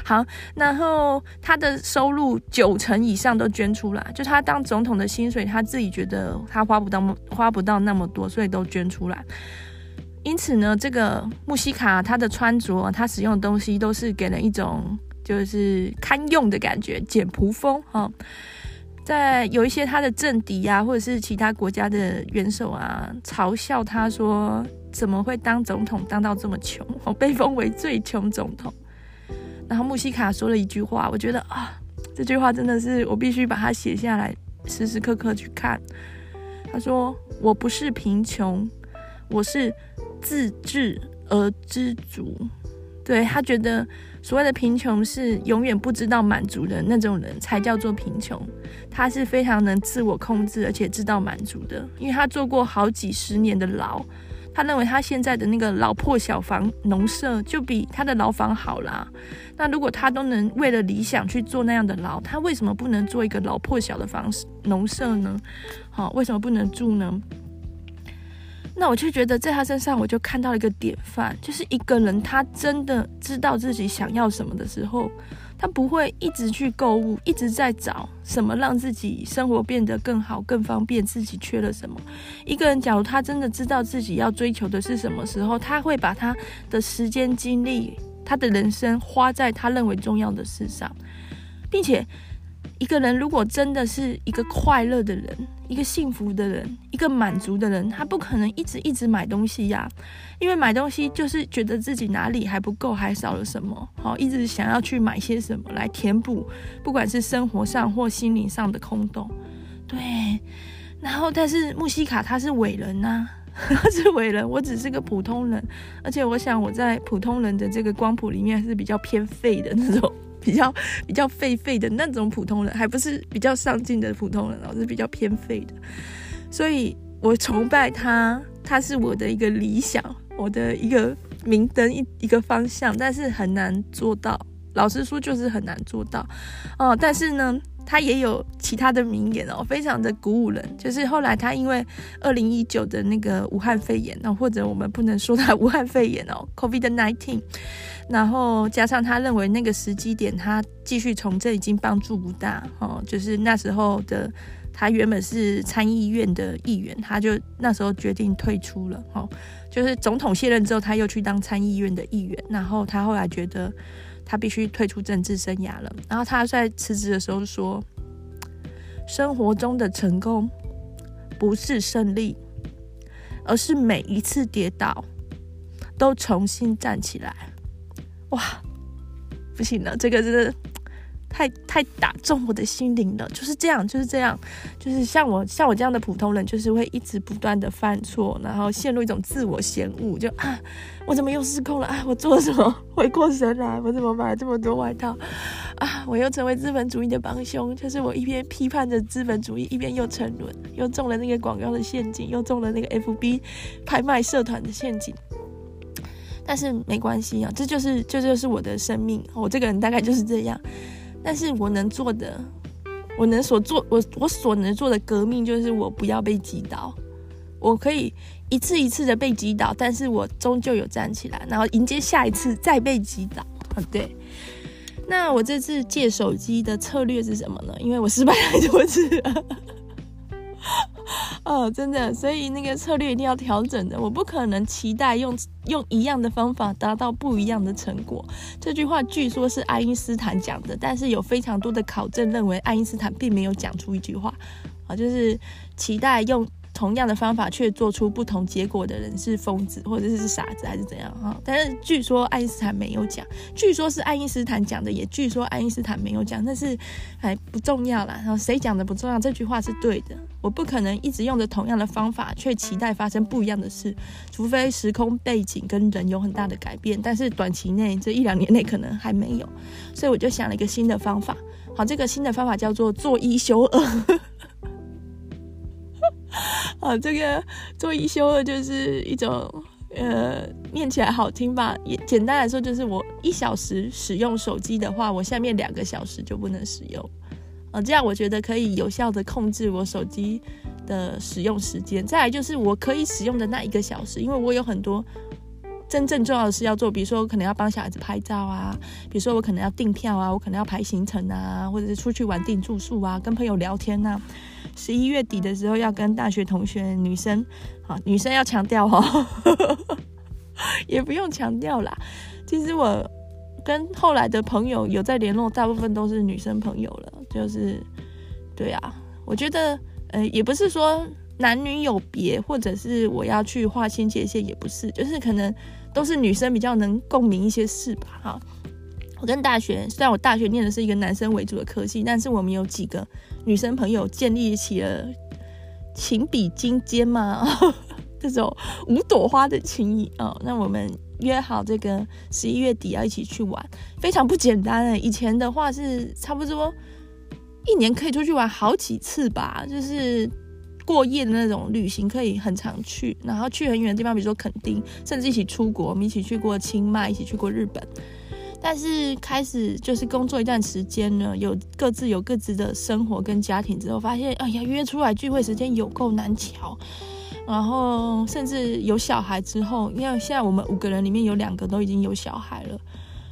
Speaker 1: 好，然后他的收入九成以上都捐出来，就他当总统的薪水，他自己觉得他花不到花不到那么多，所以都捐出来。因此呢，这个穆希卡他的穿着，他使用的东西都是给人一种就是堪用的感觉，简朴风哈。哦在有一些他的政敌啊，或者是其他国家的元首啊，嘲笑他说怎么会当总统当到这么穷，我，被封为最穷总统。然后穆希卡说了一句话，我觉得啊，这句话真的是我必须把它写下来，时时刻刻去看。他说：“我不是贫穷，我是自治而知足。”对，他觉得。所谓的贫穷是永远不知道满足的那种人才叫做贫穷，他是非常能自我控制而且知道满足的，因为他做过好几十年的牢，他认为他现在的那个老破小房农舍就比他的牢房好啦。那如果他都能为了理想去做那样的牢，他为什么不能做一个老破小的房农舍呢？好，为什么不能住呢？那我就觉得在他身上，我就看到一个典范，就是一个人他真的知道自己想要什么的时候，他不会一直去购物，一直在找什么让自己生活变得更好、更方便，自己缺了什么。一个人假如他真的知道自己要追求的是什么时候，他会把他的时间、精力、他的人生花在他认为重要的事上，并且。一个人如果真的是一个快乐的人，一个幸福的人，一个满足的人，他不可能一直一直买东西呀，因为买东西就是觉得自己哪里还不够，还少了什么，好，一直想要去买些什么来填补，不管是生活上或心灵上的空洞。对，然后但是穆西卡他是伟人呐，他是伟人，我只是个普通人，而且我想我在普通人的这个光谱里面是比较偏废的那种。比较 [LAUGHS] 比较废废的那种普通人，还不是比较上进的普通人，而是比较偏废的。所以我崇拜他，他是我的一个理想，我的一个明灯，一一个方向，但是很难做到。老实说，就是很难做到。哦，但是呢，他也有其他的名言哦，非常的鼓舞人。就是后来他因为二零一九的那个武汉肺炎，哦，或者我们不能说他武汉肺炎哦，COVID-19。然后加上他认为那个时机点，他继续从政已经帮助不大哦。就是那时候的他原本是参议院的议员，他就那时候决定退出了哦。就是总统卸任之后，他又去当参议院的议员。然后他后来觉得他必须退出政治生涯了。然后他在辞职的时候说：“生活中的成功不是胜利，而是每一次跌倒都重新站起来。”哇，不行了，这个真的太太打中我的心灵了。就是这样，就是这样，就是像我像我这样的普通人，就是会一直不断的犯错，然后陷入一种自我嫌恶，就啊，我怎么又失控了啊？我做了什么？回过神来，我怎么买了这么多外套啊？我又成为资本主义的帮凶，就是我一边批判着资本主义，一边又沉沦，又中了那个广告的陷阱，又中了那个 FB 拍卖社团的陷阱。但是没关系啊，这就是这就是我的生命，我这个人大概就是这样。但是我能做的，我能所做，我我所能做的革命，就是我不要被击倒。我可以一次一次的被击倒，但是我终究有站起来，然后迎接下一次再被击倒。[LAUGHS] 对。那我这次借手机的策略是什么呢？因为我失败太多次了。[LAUGHS] 哦，真的，所以那个策略一定要调整的。我不可能期待用用一样的方法达到不一样的成果。这句话据说是爱因斯坦讲的，但是有非常多的考证认为爱因斯坦并没有讲出一句话啊，就是期待用同样的方法却做出不同结果的人是疯子，或者是傻子，还是怎样哈？但是据说爱因斯坦没有讲，据说是爱因斯坦讲的，也据说爱因斯坦没有讲，但是还不重要啦。然后谁讲的不重要，这句话是对的。我不可能一直用着同样的方法，却期待发生不一样的事，除非时空背景跟人有很大的改变。但是短期内这一两年内可能还没有，所以我就想了一个新的方法。好，这个新的方法叫做做一休二。[LAUGHS] [LAUGHS] 啊，这个做一休二就是一种，呃，念起来好听吧？也简单来说，就是我一小时使用手机的话，我下面两个小时就不能使用。呃，这样我觉得可以有效的控制我手机的使用时间。再来就是我可以使用的那一个小时，因为我有很多真正重要的事要做，比如说我可能要帮小孩子拍照啊，比如说我可能要订票啊，我可能要排行程啊，或者是出去玩订住宿啊，跟朋友聊天啊。十一月底的时候要跟大学同学女生，啊，女生要强调哦，[LAUGHS] 也不用强调啦。其实我跟后来的朋友有在联络，大部分都是女生朋友了。就是，对啊，我觉得，呃，也不是说男女有别，或者是我要去划清界限，也不是，就是可能都是女生比较能共鸣一些事吧。哈，我跟大学，虽然我大学念的是一个男生为主的科系，但是我们有几个。女生朋友建立起了情比金坚嘛，[LAUGHS] 这种五朵花的情谊哦。那我们约好这个十一月底要一起去玩，非常不简单哎。以前的话是差不多一年可以出去玩好几次吧，就是过夜的那种旅行，可以很常去，然后去很远的地方，比如说垦丁，甚至一起出国。我们一起去过清迈，一起去过日本。但是开始就是工作一段时间呢，有各自有各自的生活跟家庭之后，发现哎呀，约出来聚会时间有够难乔，然后甚至有小孩之后，因为现在我们五个人里面有两个都已经有小孩了，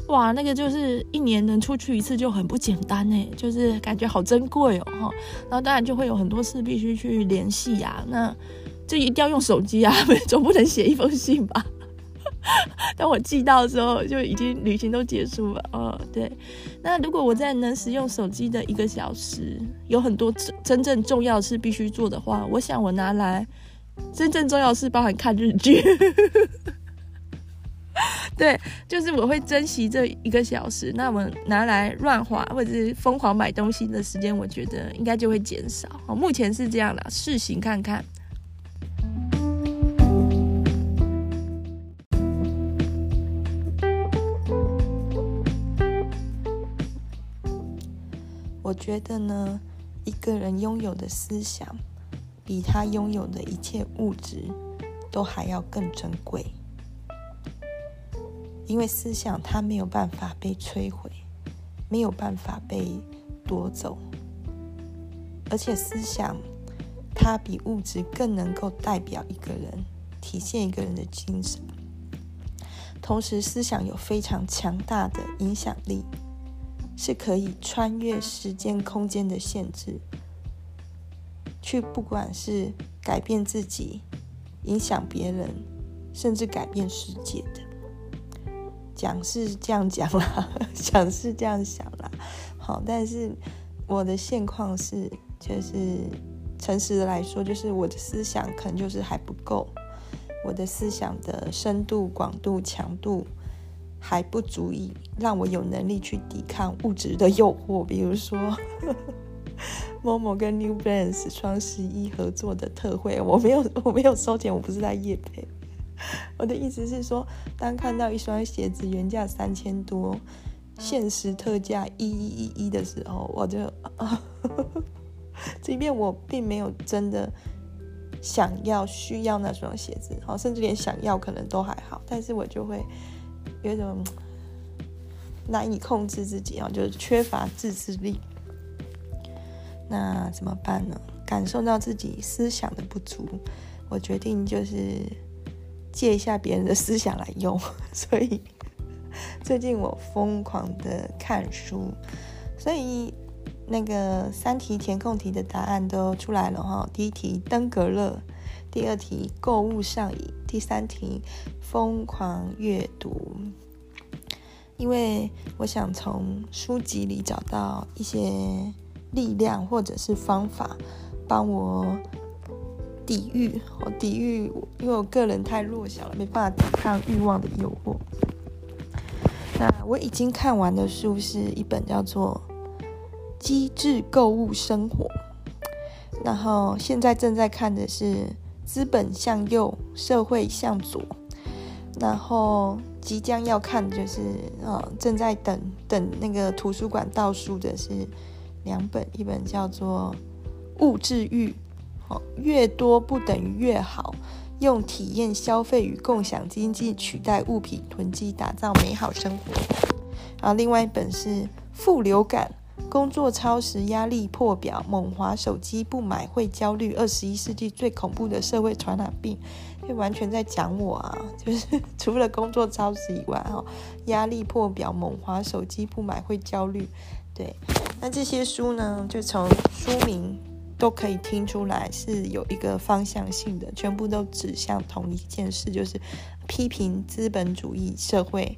Speaker 1: 哇，那个就是一年能出去一次就很不简单哎，就是感觉好珍贵哦，然后当然就会有很多事必须去联系呀，那就一定要用手机啊，[LAUGHS] 总不能写一封信吧。[LAUGHS] 当我寄到的时候，就已经旅行都结束了。哦，对。那如果我在能使用手机的一个小时，有很多真真正重要的事必须做的话，我想我拿来真正重要的事包含看日剧。[LAUGHS] 对，就是我会珍惜这一个小时。那我拿来乱花或者是疯狂买东西的时间，我觉得应该就会减少。哦，目前是这样的，试行看看。我觉得呢，一个人拥有的思想，比他拥有的一切物质都还要更珍贵。因为思想它没有办法被摧毁，没有办法被夺走，而且思想它比物质更能够代表一个人，体现一个人的精神。同时，思想有非常强大的影响力。是可以穿越时间空间的限制，去不管是改变自己、影响别人，甚至改变世界的。讲是这样讲啦，[LAUGHS] 想是这样想啦。好，但是我的现况是，就是诚实的来说，就是我的思想可能就是还不够，我的思想的深度、广度、强度。还不足以让我有能力去抵抗物质的诱惑，比如说，[LAUGHS] Momo 跟 New Balance 双十一合作的特惠，我没有我没有收钱，我不是在业配。[LAUGHS] 我的意思是说，当看到一双鞋子原价三千多，限时特价一一一一的时候，我就，[LAUGHS] 即便我并没有真的想要需要那双鞋子，好，甚至连想要可能都还好，但是我就会。有一种难以控制自己啊，就是缺乏自制力。那怎么办呢？感受到自己思想的不足，我决定就是借一下别人的思想来用。[LAUGHS] 所以 [LAUGHS] 最近我疯狂的看书，所以那个三题填空题的答案都出来了哈。第一题登革热，第二题购物上瘾，第三题。疯狂阅读，因为我想从书籍里找到一些力量或者是方法，帮我抵御，我抵御，因为我个人太弱小了，没办法抵抗欲望的诱惑。那我已经看完的书是一本叫做《机智购物生活》，然后现在正在看的是《资本向右，社会向左》，然后即将要看的就是呃，正在等等那个图书馆倒数的是两本，一本叫做《物质欲》，越多不等于越好。用体验消费与共享经济取代物品囤积，打造美好生活。然后另外一本是《负流感》，工作超时，压力破表，猛滑手机，不买会焦虑。二十一世纪最恐怖的社会传染病，就完全在讲我啊！[LAUGHS] 就是除了工作超时以外，哈，压力破表，猛滑手机，不买会焦虑。对，那这些书呢，就从书名。都可以听出来是有一个方向性的，全部都指向同一件事，就是批评资本主义社会，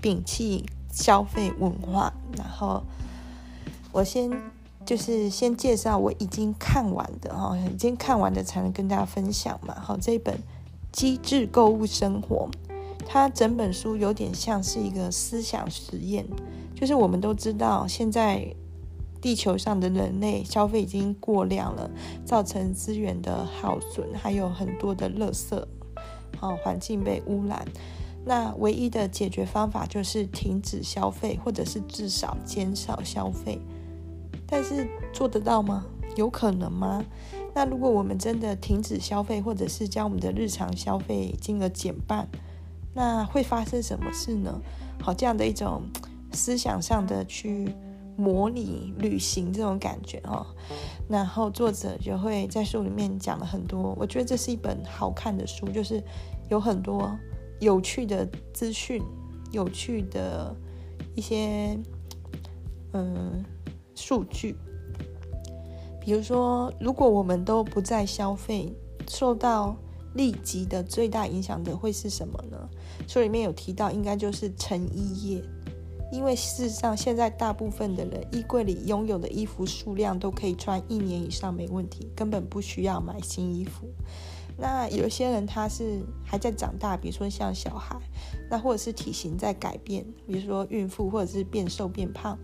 Speaker 1: 摒弃消费文化。然后我先就是先介绍我已经看完的哈，已经看完的才能跟大家分享嘛。好，这本《机智购物生活》，它整本书有点像是一个思想实验，就是我们都知道现在。地球上的人类消费已经过量了，造成资源的耗损，还有很多的垃圾，好，环境被污染。那唯一的解决方法就是停止消费，或者是至少减少消费。但是做得到吗？有可能吗？那如果我们真的停止消费，或者是将我们的日常消费金额减半，那会发生什么事呢？好，这样的一种思想上的去。模拟旅行这种感觉哦，然后作者就会在书里面讲了很多，我觉得这是一本好看的书，就是有很多有趣的资讯，有趣的一些嗯数据，比如说，如果我们都不再消费，受到立即的最大影响的会是什么呢？书里面有提到，应该就是成衣业。因为事实上，现在大部分的人衣柜里拥有的衣服数量都可以穿一年以上没问题，根本不需要买新衣服。那有些人他是还在长大，比如说像小孩，那或者是体型在改变，比如说孕妇或者是变瘦变胖，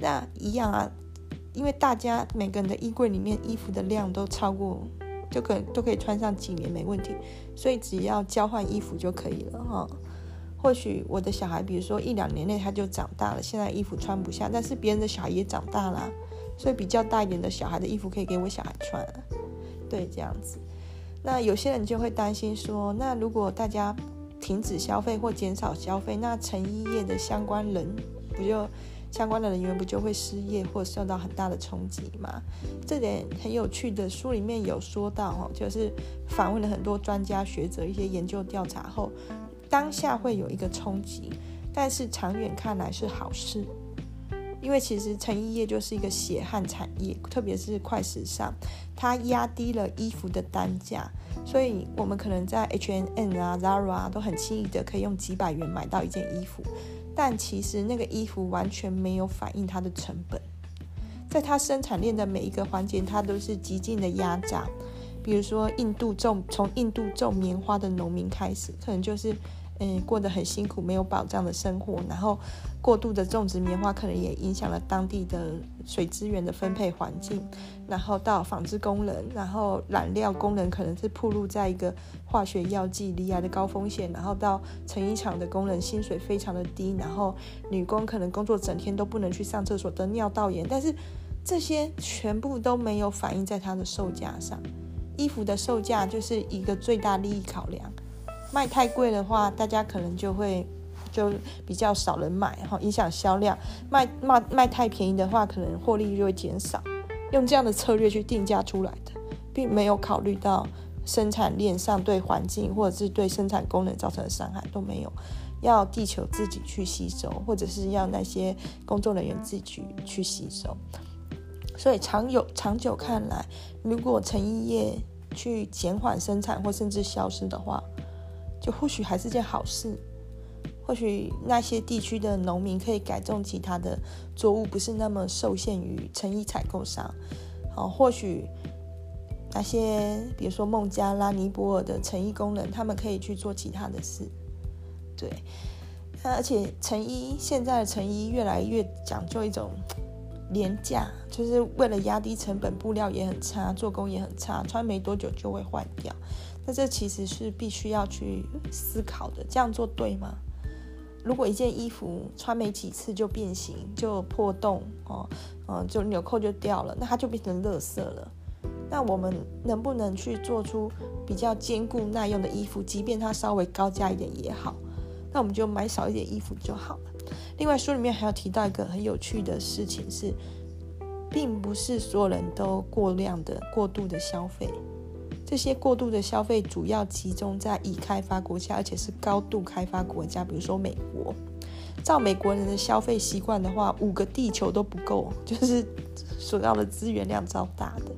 Speaker 1: 那一样啊。因为大家每个人的衣柜里面衣服的量都超过，就可都可以穿上几年没问题，所以只要交换衣服就可以了哈。或许我的小孩，比如说一两年内他就长大了，现在衣服穿不下，但是别人的小孩也长大了，所以比较大一点的小孩的衣服可以给我小孩穿，对，这样子。那有些人就会担心说，那如果大家停止消费或减少消费，那成衣业的相关人不就相关的人员不就会失业或受到很大的冲击吗？这点很有趣的，书里面有说到哦，就是访问了很多专家学者，一些研究调查后。当下会有一个冲击，但是长远看来是好事，因为其实成衣业就是一个血汗产业，特别是快时尚，它压低了衣服的单价，所以我们可能在 H N N 啊、Zara 啊都很轻易的可以用几百元买到一件衣服，但其实那个衣服完全没有反映它的成本，在它生产链的每一个环节，它都是极尽的压榨，比如说印度种从印度种棉花的农民开始，可能就是。嗯，过得很辛苦，没有保障的生活，然后过度的种植棉花，可能也影响了当地的水资源的分配环境。然后到纺织工人，然后染料工人可能是暴露在一个化学药剂、离癌的高风险。然后到成衣厂的工人，薪水非常的低，然后女工可能工作整天都不能去上厕所，得尿道炎。但是这些全部都没有反映在它的售价上。衣服的售价就是一个最大利益考量。卖太贵的话，大家可能就会就比较少人买，哈，影响销量。卖卖卖太便宜的话，可能获利就会减少。用这样的策略去定价出来的，并没有考虑到生产链上对环境或者是对生产功能造成的伤害都没有，要地球自己去吸收，或者是要那些工作人员自己，去吸收。所以长有长久看来，如果成衣业去减缓生产或甚至消失的话，就或许还是件好事，或许那些地区的农民可以改种其他的作物，不是那么受限于成衣采购商。好，或许那些比如说孟加拉、尼泊尔的成衣工人，他们可以去做其他的事。对，而且成衣现在的成衣越来越讲究一种廉价，就是为了压低成本，布料也很差，做工也很差，穿没多久就会坏掉。那这其实是必须要去思考的，这样做对吗？如果一件衣服穿没几次就变形、就破洞哦，嗯，就纽扣就掉了，那它就变成垃圾了。那我们能不能去做出比较坚固耐用的衣服，即便它稍微高价一点也好？那我们就买少一点衣服就好了。另外，书里面还要提到一个很有趣的事情是，并不是所有人都过量的、过度的消费。这些过度的消费主要集中在已开发国家，而且是高度开发国家，比如说美国。照美国人的消费习惯的话，五个地球都不够，[LAUGHS] 就是所要的资源量超大的。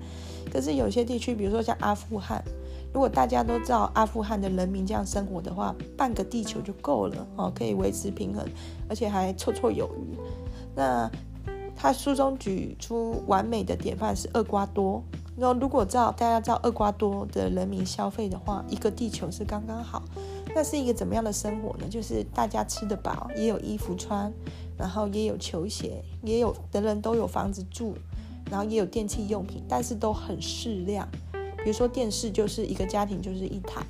Speaker 1: 可是有些地区，比如说像阿富汗，如果大家都知道阿富汗的人民这样生活的话，半个地球就够了哦，可以维持平衡，而且还绰绰有余。那他书中举出完美的典范是厄瓜多。那如果照大家知道厄瓜多的人民消费的话，一个地球是刚刚好。那是一个怎么样的生活呢？就是大家吃得饱，也有衣服穿，然后也有球鞋，也有的人都有房子住，然后也有电器用品，但是都很适量。比如说电视就是一个家庭就是一台，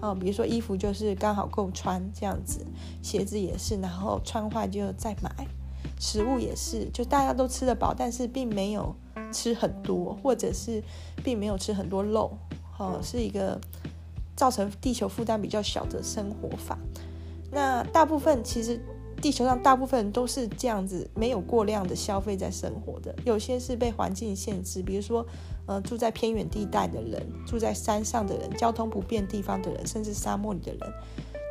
Speaker 1: 哦，比如说衣服就是刚好够穿这样子，鞋子也是，然后穿坏就再买。食物也是，就大家都吃得饱，但是并没有。吃很多，或者是并没有吃很多肉，哦，是一个造成地球负担比较小的生活法。那大部分其实地球上大部分都是这样子，没有过量的消费在生活的。有些是被环境限制，比如说，呃，住在偏远地带的人，住在山上的人，交通不便地方的人，甚至沙漠里的人。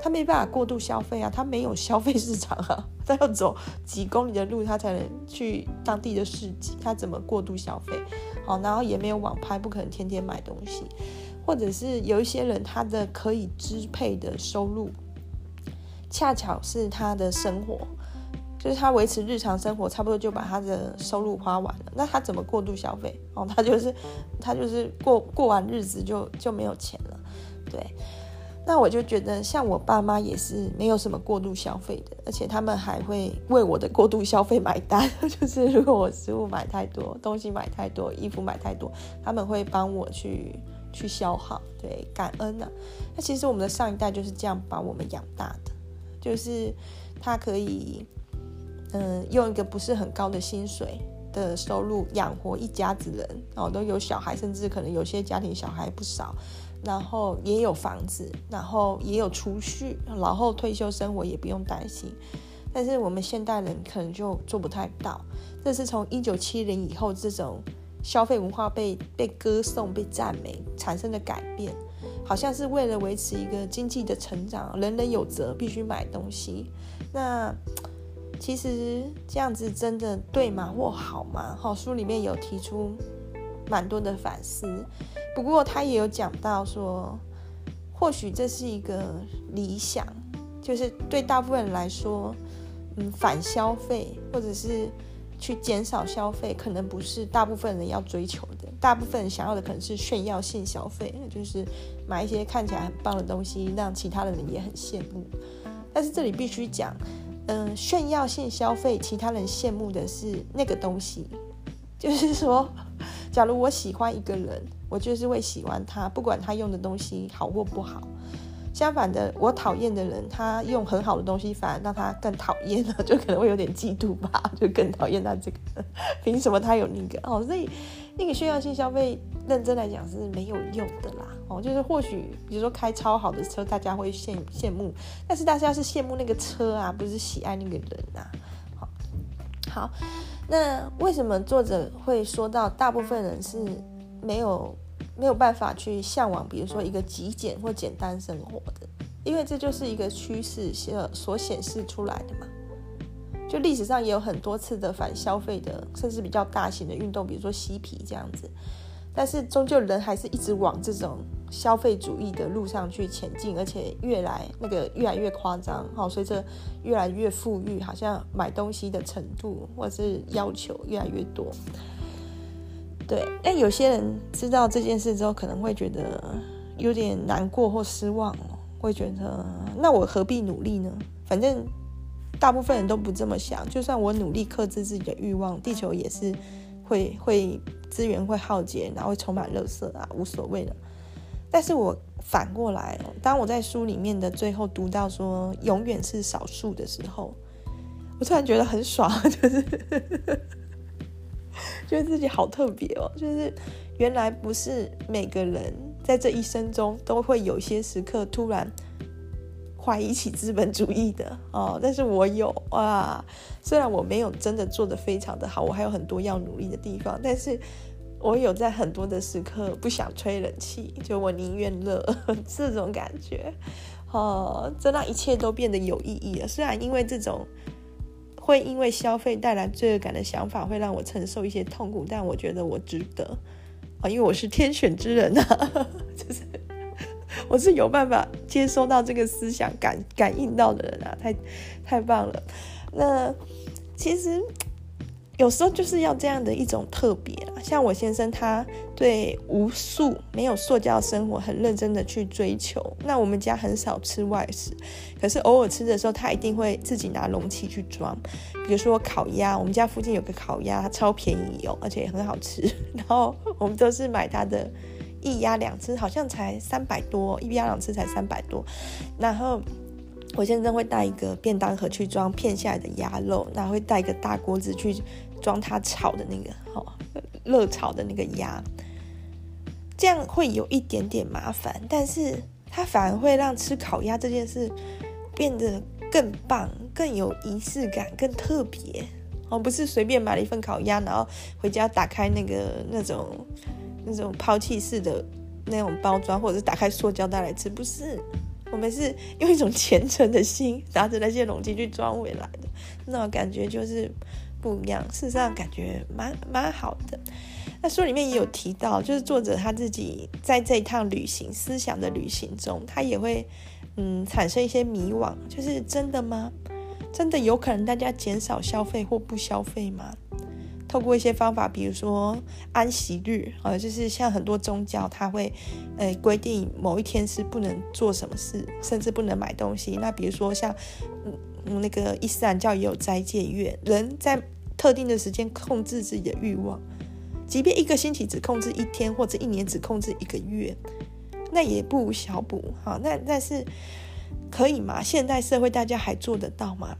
Speaker 1: 他没办法过度消费啊，他没有消费市场啊，[LAUGHS] 他要走几公里的路，他才能去当地的市集，他怎么过度消费？好，然后也没有网拍，不可能天天买东西，或者是有一些人，他的可以支配的收入，恰巧是他的生活，就是他维持日常生活，差不多就把他的收入花完了，那他怎么过度消费？哦，他就是他就是过过完日子就就没有钱了，对。那我就觉得，像我爸妈也是没有什么过度消费的，而且他们还会为我的过度消费买单。[LAUGHS] 就是如果我食物买太多，东西买太多，衣服买太多，他们会帮我去去消耗，对，感恩呐、那其实我们的上一代就是这样把我们养大的，就是他可以，嗯、用一个不是很高的薪水的收入养活一家子人，哦，都有小孩，甚至可能有些家庭小孩不少。然后也有房子，然后也有储蓄，然后退休生活也不用担心。但是我们现代人可能就做不太到。这是从一九七零以后这种消费文化被被歌颂、被赞美产生的改变，好像是为了维持一个经济的成长，人人有责，必须买东西。那 [TSK] 其实这样子真的对吗？或好吗？好，书里面有提出蛮多的反思。不过他也有讲到说，或许这是一个理想，就是对大部分人来说，嗯，反消费或者是去减少消费，可能不是大部分人要追求的。大部分人想要的可能是炫耀性消费，就是买一些看起来很棒的东西，让其他的人也很羡慕。但是这里必须讲，嗯，炫耀性消费，其他人羡慕的是那个东西，就是说。假如我喜欢一个人，我就是会喜欢他，不管他用的东西好或不好。相反的，我讨厌的人，他用很好的东西，反而让他更讨厌了，就可能会有点嫉妒吧，就更讨厌他这个。[LAUGHS] 凭什么他有那个？哦，所以那个炫耀性消费，认真来讲是没有用的啦。哦，就是或许比如说开超好的车，大家会羡羡慕，但是大家是羡慕那个车啊，不是喜爱那个人啊。好，好。那为什么作者会说到大部分人是没有没有办法去向往，比如说一个极简或简单生活的？因为这就是一个趋势所所显示出来的嘛。就历史上也有很多次的反消费的，甚至比较大型的运动，比如说嬉皮这样子。但是终究人还是一直往这种消费主义的路上去前进，而且越来那个越来越夸张。好，随着越来越富裕，好像买东西的程度或是要求越来越多。对，但有些人知道这件事之后，可能会觉得有点难过或失望，会觉得那我何必努力呢？反正大部分人都不这么想，就算我努力克制自己的欲望，地球也是会会资源会耗竭，然后会充满垃圾啊，无所谓的。但是我反过来，当我在书里面的最后读到说永远是少数的时候，我突然觉得很爽，就是 [LAUGHS] 觉得自己好特别哦，就是原来不是每个人在这一生中都会有些时刻突然怀疑起资本主义的哦，但是我有啊，虽然我没有真的做得非常的好，我还有很多要努力的地方，但是。我有在很多的时刻不想吹冷气，就我宁愿热 [LAUGHS] 这种感觉，哦，这让一切都变得有意义了。虽然因为这种会因为消费带来罪恶感的想法会让我承受一些痛苦，但我觉得我值得啊，因为我是天选之人啊，[LAUGHS] 就是我是有办法接收到这个思想感感应到的人啊，太太棒了。那其实。有时候就是要这样的一种特别啦，像我先生，他对无塑、没有塑胶生活很认真的去追求。那我们家很少吃外食，可是偶尔吃的时候，他一定会自己拿容器去装。比如说烤鸭，我们家附近有个烤鸭，超便宜哦，而且也很好吃。[LAUGHS] 然后我们都是买他的一鸭两吃，好像才三百多，一鸭两吃才三百多。然后。我先生会带一个便当盒去装片下来的鸭肉，然后会带一个大锅子去装他炒的那个哦，热炒的那个鸭。这样会有一点点麻烦，但是他反而会让吃烤鸭这件事变得更棒、更有仪式感、更特别哦。不是随便买了一份烤鸭，然后回家打开那个那种那种抛弃式的那种包装，或者是打开塑胶袋来吃，不是。我们是用一种虔诚的心，拿着那些容器去装回来的，那种感觉就是不一样。事实上，感觉蛮蛮好的。那书里面也有提到，就是作者他自己在这一趟旅行、思想的旅行中，他也会嗯产生一些迷惘，就是真的吗？真的有可能大家减少消费或不消费吗？透过一些方法，比如说安息日啊，就是像很多宗教，它会呃规定某一天是不能做什么事，甚至不能买东西。那比如说像嗯那个伊斯兰教也有斋戒月，人在特定的时间控制自己的欲望，即便一个星期只控制一天，或者一年只控制一个月，那也不无小补哈。那但是可以吗？现代社会大家还做得到吗？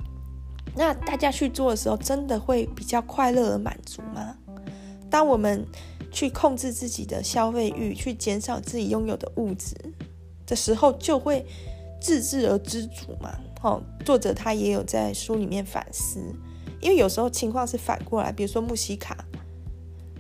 Speaker 1: 那大家去做的时候，真的会比较快乐而满足吗？当我们去控制自己的消费欲，去减少自己拥有的物质的时候，就会自制而知足嘛。哦，作者他也有在书里面反思，因为有时候情况是反过来，比如说穆西卡，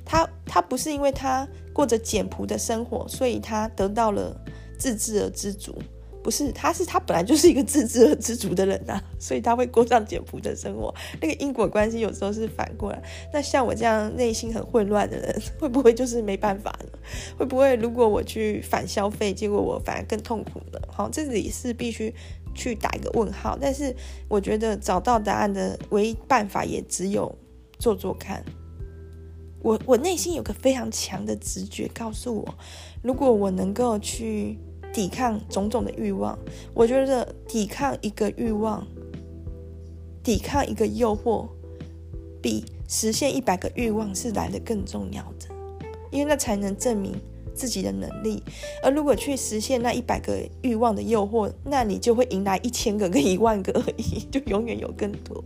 Speaker 1: 他他不是因为他过着简朴的生活，所以他得到了自制而知足。不是，他是他本来就是一个自知而知足的人呐、啊，[LAUGHS] 所以他会过上简朴的生活。那个因果关系有时候是反过来。那像我这样内心很混乱的人，[LAUGHS] 会不会就是没办法呢？会不会如果我去反消费，结果我反而更痛苦呢？好，这里是必须去打一个问号。但是我觉得找到答案的唯一办法，也只有做做看。我我内心有个非常强的直觉告诉我，如果我能够去。抵抗种种的欲望，我觉得抵抗一个欲望，抵抗一个诱惑，比实现一百个欲望是来的更重要的，因为那才能证明自己的能力。而如果去实现那一百个欲望的诱惑，那你就会迎来一千个跟一万个而已，[LAUGHS] 就永远有更多。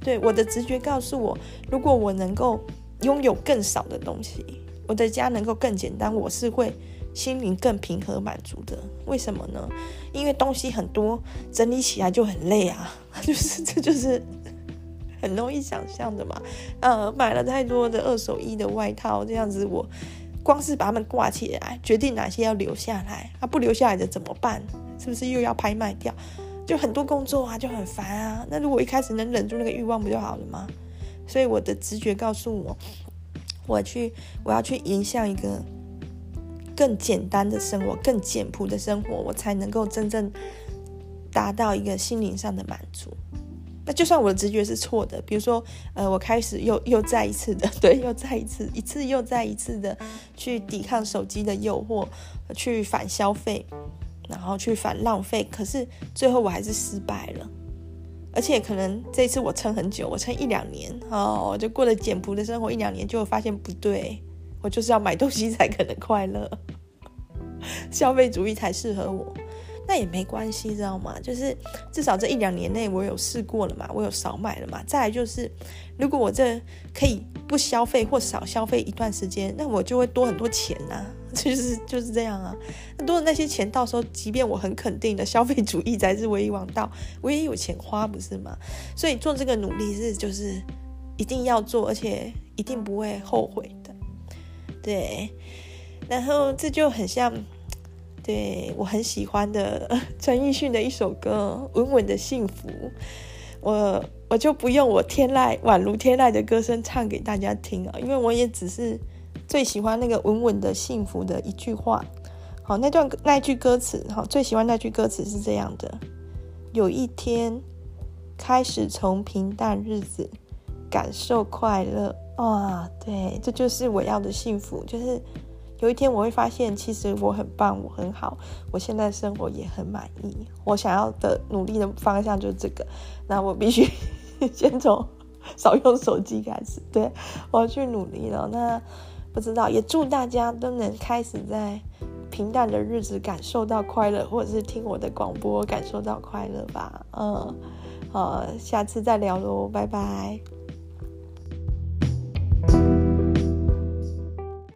Speaker 1: 对，我的直觉告诉我，如果我能够拥有更少的东西，我的家能够更简单，我是会。心灵更平和满足的，为什么呢？因为东西很多，整理起来就很累啊，[LAUGHS] 就是这就是很容易想象的嘛。呃，买了太多的二手衣的外套，这样子我光是把它们挂起来，决定哪些要留下来，啊，不留下来的怎么办？是不是又要拍卖掉？就很多工作啊，就很烦啊。那如果一开始能忍住那个欲望，不就好了吗？所以我的直觉告诉我，我去，我要去迎向一个。更简单的生活，更简朴的生活，我才能够真正达到一个心灵上的满足。那就算我的直觉是错的，比如说，呃，我开始又又再一次的，[LAUGHS] 对，又再一次，一次又再一次的去抵抗手机的诱惑，去反消费，然后去反浪费，可是最后我还是失败了。而且可能这一次我撑很久，我撑一两年，哦，就过了简朴的生活一两年，就发现不对，我就是要买东西才可能快乐，[LAUGHS] 消费主义才适合我。那也没关系，知道吗？就是至少这一两年内我有试过了嘛，我有少买了嘛。再来就是，如果我这可以不消费或少消费一段时间，那我就会多很多钱呐、啊。[LAUGHS] 就是就是这样啊。那多的那些钱，到时候即便我很肯定的消费主义才是唯一王道，我也有钱花，不是吗？所以做这个努力是就是一定要做，而且一定不会后悔的。对，然后这就很像。对，我很喜欢的 [LAUGHS] 陈奕迅的一首歌《稳稳的幸福》，我我就不用我天籁宛如天籁的歌声唱给大家听啊，因为我也只是最喜欢那个稳稳的幸福的一句话。好，那段那句歌词，好，最喜欢那句歌词是这样的：有一天开始从平淡日子感受快乐啊，对，这就是我要的幸福，就是。有一天我会发现，其实我很棒，我很好，我现在生活也很满意。我想要的努力的方向就是这个。那我必须 [LAUGHS] 先从少用手机开始，对，我要去努力了。那不知道，也祝大家都能开始在平淡的日子感受到快乐，或者是听我的广播感受到快乐吧。嗯，好，下次再聊喽，拜拜。